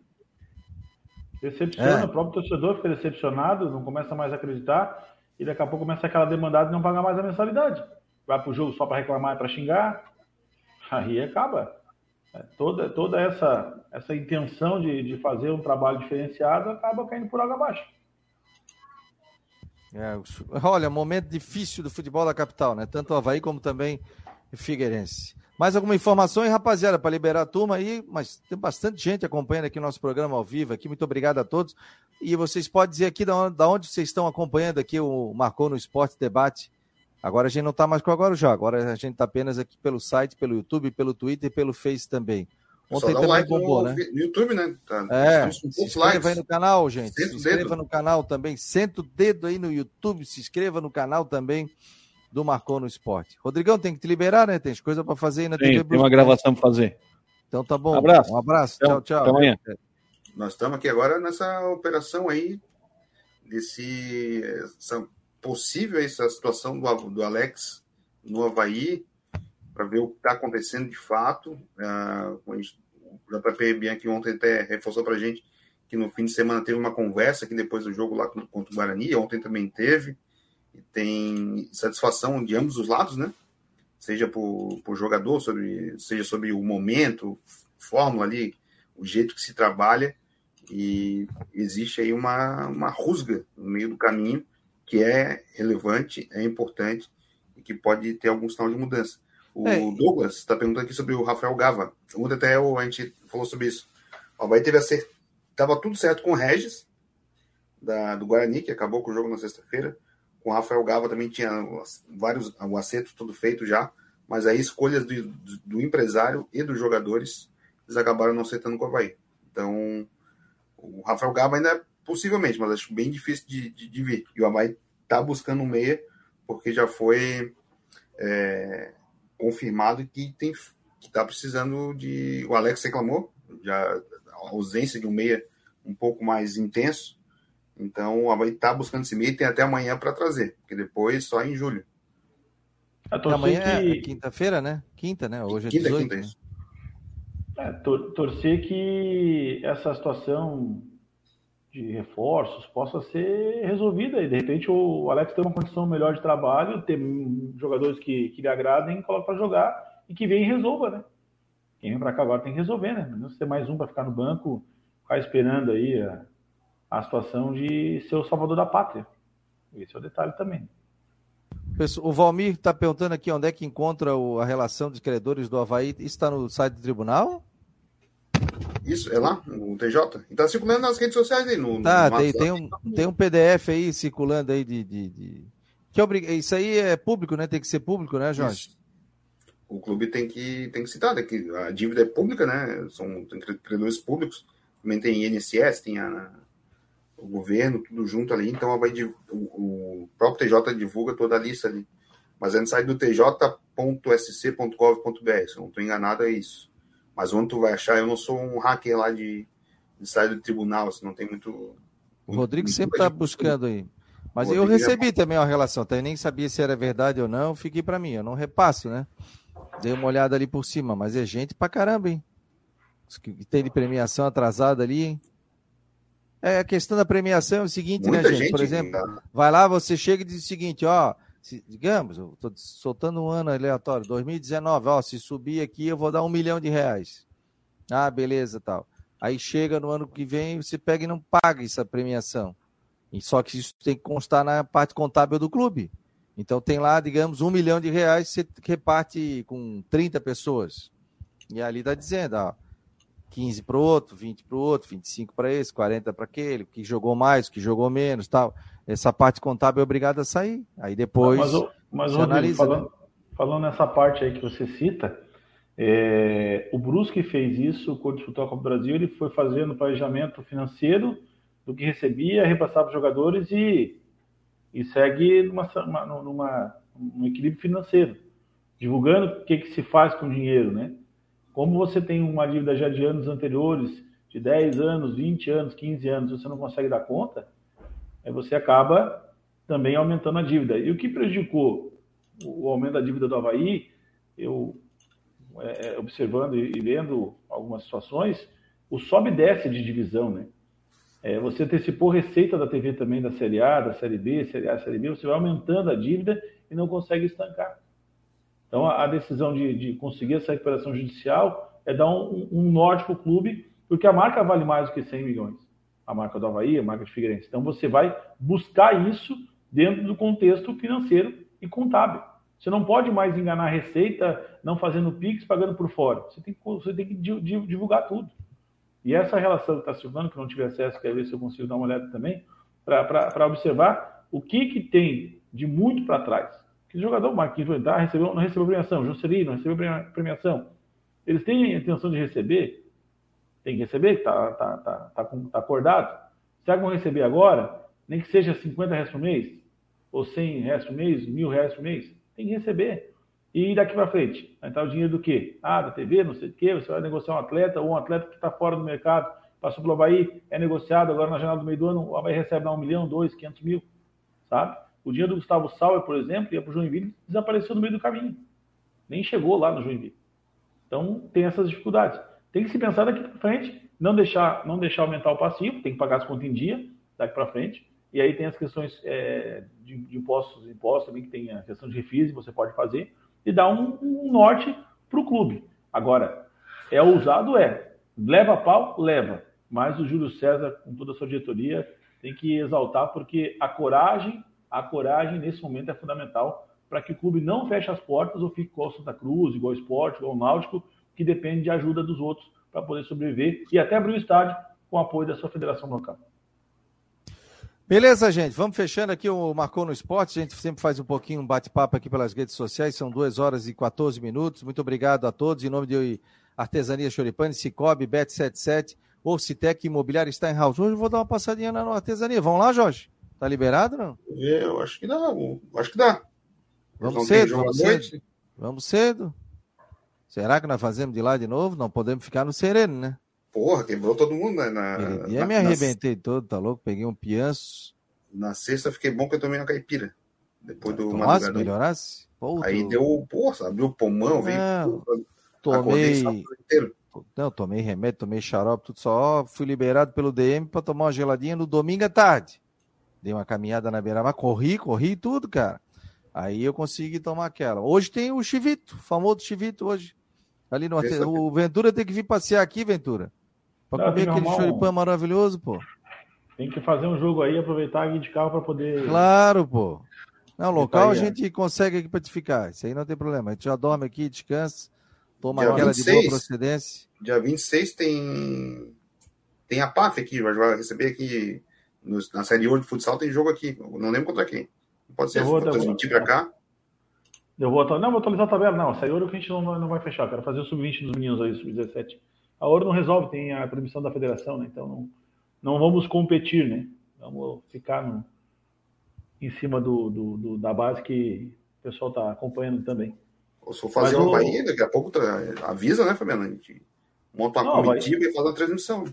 Decepciona, É. o próprio torcedor fica decepcionado, não começa mais a acreditar, e daqui a pouco começa aquela demandada e não paga mais a mensalidade. Vai pro jogo só para reclamar e para xingar, aí acaba. É, Toda, toda essa, essa intenção de, de fazer um trabalho diferenciado acaba caindo por água abaixo. É, olha, momento difícil do futebol da capital, né? Tanto o Havaí como também Figueirense. Mais alguma informação, hein, rapaziada, para liberar a turma aí? Mas tem bastante gente acompanhando aqui o nosso programa ao vivo aqui. Muito obrigado a todos. E vocês podem dizer aqui da onde, da onde vocês estão acompanhando aqui o Marcou no Esporte Debate. Agora a gente não está mais com Agora Já. Agora a gente está apenas aqui pelo site, pelo YouTube, pelo Twitter e pelo Face também. Ontem um também like bombou, no, né? no YouTube, né? Tá, É, com se inscreva likes. aí no canal, gente. Senta Se inscreva no canal também. Senta o dedo aí no YouTube. Se inscreva no canal também do Marcou no Esporte. Rodrigão, tem que te liberar, né? Tem coisa para fazer aí na Tem, TV tem uma gravação para fazer. Então tá bom. Abraço. Um abraço. Então, tchau, tchau. até amanhã. Nós estamos aqui agora nessa operação aí, desse essa possível essa situação do, do Alex no Havaí, para ver o que está acontecendo de fato. Gente- o JP Bianchi ontem até reforçou para a gente que no fim de semana teve uma conversa aqui depois do jogo lá contra o Guarani, ontem também teve, e tem satisfação de ambos os lados, né? Seja por, por jogador, sobre, seja sobre o momento, fórmula ali, o jeito que se trabalha, e existe aí uma, uma rusga no meio do caminho que é relevante, é importante e que pode ter algum sinal de mudança. O é. Douglas está perguntando aqui sobre o Rafael Gava. Ontem até a gente falou sobre isso. O Havaí teve acerto. Tava tudo certo com o Regis, da, do Guarani, que acabou com o jogo na sexta-feira. Com o Rafael Gava também tinha vários, o acerto tudo feito já. Mas aí escolhas do, do, empresário e dos jogadores, eles acabaram não acertando com o Havaí. Então, o Rafael Gava ainda possivelmente, mas acho bem difícil de, de, de ver. E o Havaí está buscando um meia, porque já foi é, confirmado que tem que está precisando de. O Alex reclamou, já a ausência de um meia um pouco mais intenso. Então o Havaí está buscando esse meia e tem até amanhã para trazer, porque depois só em julho. Amanhã que... é quinta-feira, né? Quinta, né? Hoje é quinta, 18. Quinta, né? É, tor torcer que essa situação de reforços possa ser resolvida e de repente o Alex tem uma condição melhor de trabalho, ter jogadores que, que lhe agradem, coloca para jogar e que vem e resolva, né? Quem vem para cá agora tem que resolver, né? Não ser mais um para ficar no banco, ficar esperando aí a, a situação de ser o salvador da pátria. Esse é o detalhe também. O Valmir está perguntando aqui onde é que encontra a relação dos credores do Havaí. Isso está no site do tribunal? Isso, é lá, no TJ. Está circulando nas redes sociais aí. No, tá, no tem, tem, um, tem um PDF aí circulando aí de. de, de... Que obrig... Isso aí é público, né? Tem que ser público, né, Jorge? Isso. O clube tem que, tem que citar, né? que a dívida é pública, né? São credores públicos. Também tem INSS, tem a, o governo, tudo junto ali. Então vai, o, o próprio TJ divulga toda a lista ali. Mas é no site do tj.sc.gov.br. Se eu não estou enganado, é isso. Mas onde tu vai achar, eu não sou um hacker lá de, de sair do tribunal, assim, não tem muito. muito o Rodrigo muito sempre está buscando aí. Mas eu recebi também uma relação, tá? eu nem sabia se era verdade ou não, fiquei para mim, eu não repasso, né? Dei uma olhada ali por cima, mas é gente pra caramba, hein? Tem de premiação atrasada ali, hein? É, a questão da premiação é o seguinte, né, Muita né, gente? gente? Por exemplo, vai lá, você chega e diz o seguinte, ó, se, digamos, eu estou soltando um ano aleatório, 2019, ó, se subir aqui eu vou dar um milhão de reais. Ah, beleza, tal. Aí chega no ano que vem, você pega e não paga essa premiação. E só que isso tem que constar na parte contábil do clube. Então tem lá, digamos, um milhão de reais, você reparte com 30 pessoas. E ali está dizendo, ó, 15 para o outro, 20 para o outro, 25 para esse, 40 para aquele, que jogou mais, que jogou menos, tal essa parte contábil é obrigada a sair. Aí depois. Mas, mas Rodrigo, analisa, falando, né? falando nessa parte aí que você cita, é, o Brusque fez isso quando disputou a Copa do Brasil, ele foi fazendo planejamento financeiro do que recebia, repassava para os jogadores e, e segue numa, numa, num equilíbrio financeiro, divulgando o que, que se faz com o dinheiro, né? Como você tem uma dívida já de anos anteriores, de 10 anos, 20 anos, 15 anos, você não consegue dar conta, aí você acaba também aumentando a dívida. E o que prejudicou o aumento da dívida do Havaí, eu é, é observando e vendo algumas situações, o sobe e desce de divisão, né? É, você antecipou receita da TV também da Série A, da Série B, Série A, Série B, você vai aumentando a dívida e não consegue estancar. Então, a, decisão de, de, conseguir essa recuperação judicial é dar um, um norte para o clube, porque a marca vale mais do que 100 milhões a marca do Havaí, a marca de Figueirense. Então você vai buscar isso dentro do contexto financeiro e contábil. Você não pode mais enganar a receita não fazendo PIX, pagando por fora. Você tem que, você tem que divulgar tudo. E essa relação que está circulando, que não tive acesso, quero ver se eu consigo dar uma olhada também, para observar o que, que tem de muito para trás. Que jogador Marquinhos Joentar recebeu, não recebeu premiação, Jocely não recebeu premiação. Eles têm a intenção de receber, tem que receber, está tá, tá, tá, tá, acordado. Será que vão receber agora? Nem que seja 50 reais por mês, ou 100 reais por mês, mil reais por mês? Tem que receber. E daqui para frente? Vai entrar o dinheiro do quê? Ah, da TV, não sei o quê, você vai negociar um atleta, ou um atleta que está fora do mercado, passou pelo Havaí, é negociado, agora na janela do meio do ano, o Havaí recebe lá um milhão, dois, quinhentos mil, sabe? O dinheiro do Gustavo Sauer, por exemplo, ia para o Joinville, desapareceu no meio do caminho. Nem chegou lá no Joinville. Então, tem essas dificuldades. Tem que se pensar daqui para frente não deixar, não deixar aumentar o passivo, tem que pagar as contas em dia, daqui para frente. E aí tem as questões é, de, de, impostos, impostos também, que tem a questão de refis, você pode fazer, e dar um, um norte para o clube. Agora, é ousado? É. Leva pau? Leva. Mas o Júlio César, com toda a sua diretoria, tem que exaltar, porque a coragem, a coragem nesse momento é fundamental para que o clube não feche as portas ou fique igual Santa Cruz, igual Esporte, igual Náutico, que depende de ajuda dos outros para poder sobreviver e até abrir o estádio com o apoio da sua federação local. Beleza, gente. Vamos fechando aqui o Marcou no Esporte. A gente sempre faz um pouquinho um bate-papo aqui pelas redes sociais. São 2 horas e 14 minutos. Muito obrigado a todos. Em nome de Artesania Choripane, Cicobi, Bet77, Orcitec Imobiliário Steinhaus. Hoje eu vou dar uma passadinha na Artesania. Vamos lá, Jorge? Tá liberado não? Eu acho que dá. Acho que dá. Vamos cedo, vamos cedo. Vamos cedo. Será que nós fazemos de lá de novo? Não podemos ficar no sereno, né? Porra, quebrou todo mundo, né? Na, e aí me arrebentei na... todo, tá louco? Peguei um pianço. Na sexta fiquei bom que eu tomei na caipira. Depois do Tomasse, melhorasse? Pô, aí deu, porra, abriu o pulmão, veio. Tomei. Não, tomei remédio, tomei xarope, tudo só. Fui liberado pelo DM para tomar uma geladinha no domingo à tarde. Dei uma caminhada na beira-mar, corri, corri tudo, cara. Aí eu consegui tomar aquela. Hoje tem o chivito, o famoso chivito hoje. Ali no O Ventura tem que vir passear aqui, Ventura. Pra Não, comer aquele choripã maravilhoso, pô. Tem que fazer um jogo aí, aproveitar aqui de carro para poder. Claro, pô. Não, local a gente consegue aqui para te ficar. Isso aí não tem problema. A gente já dorme aqui, descansa, toma dia aquela 26, de boa procedência. Dia 26 tem. Tem a PAF aqui, vai receber aqui. Na série 1 de futsal tem jogo aqui. Não lembro contra quem. Pode ser, eu vou, transmitir para cá. Eu vou atualizar. Não, vou atualizar a tabela. Não, essa Euro que a gente não, não vai fechar. Quero fazer o sub-20 dos meninos aí, sub-17. A Ouro não resolve, tem a transmissão da federação, né? Então não, não vamos competir, né? Vamos ficar no, em cima do, do, do, da base que o pessoal está acompanhando também. Ou se for fazer Mas, uma. Bahia, daqui a pouco avisa, né, Fabiano? A gente monta uma não, comitiva e faz uma transmissão.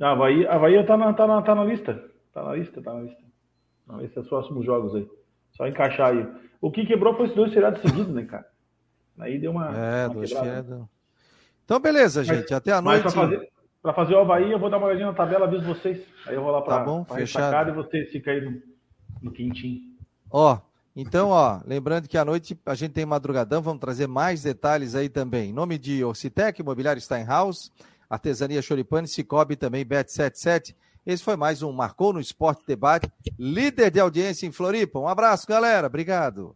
A Bahia, a Bahia tá, na, tá, na, tá na lista. Tá na lista, tá na lista. Não, esses são os próximos jogos aí. Só encaixar aí. O que quebrou foi os dois feriados seguidos, né, cara? Aí deu uma. É, uma dois feriados. Então, beleza, gente. Mas, Até a noite. Para fazer, pra fazer o Havaí, eu vou dar uma olhadinha na tabela, aviso vocês. Aí eu vou lá para tá bom, fechado. e vocês ficam aí no, no quintinho. Ó, então, ó, lembrando que à noite a gente tem madrugadão, vamos trazer mais detalhes aí também. Em nome de Orcitec, Imobiliário Steinhaus, Artesania Choripane, Cicobi também, Bet77. Esse foi mais um Marcou no Esporte Debate, líder de audiência em Floripa. Um abraço, galera. Obrigado.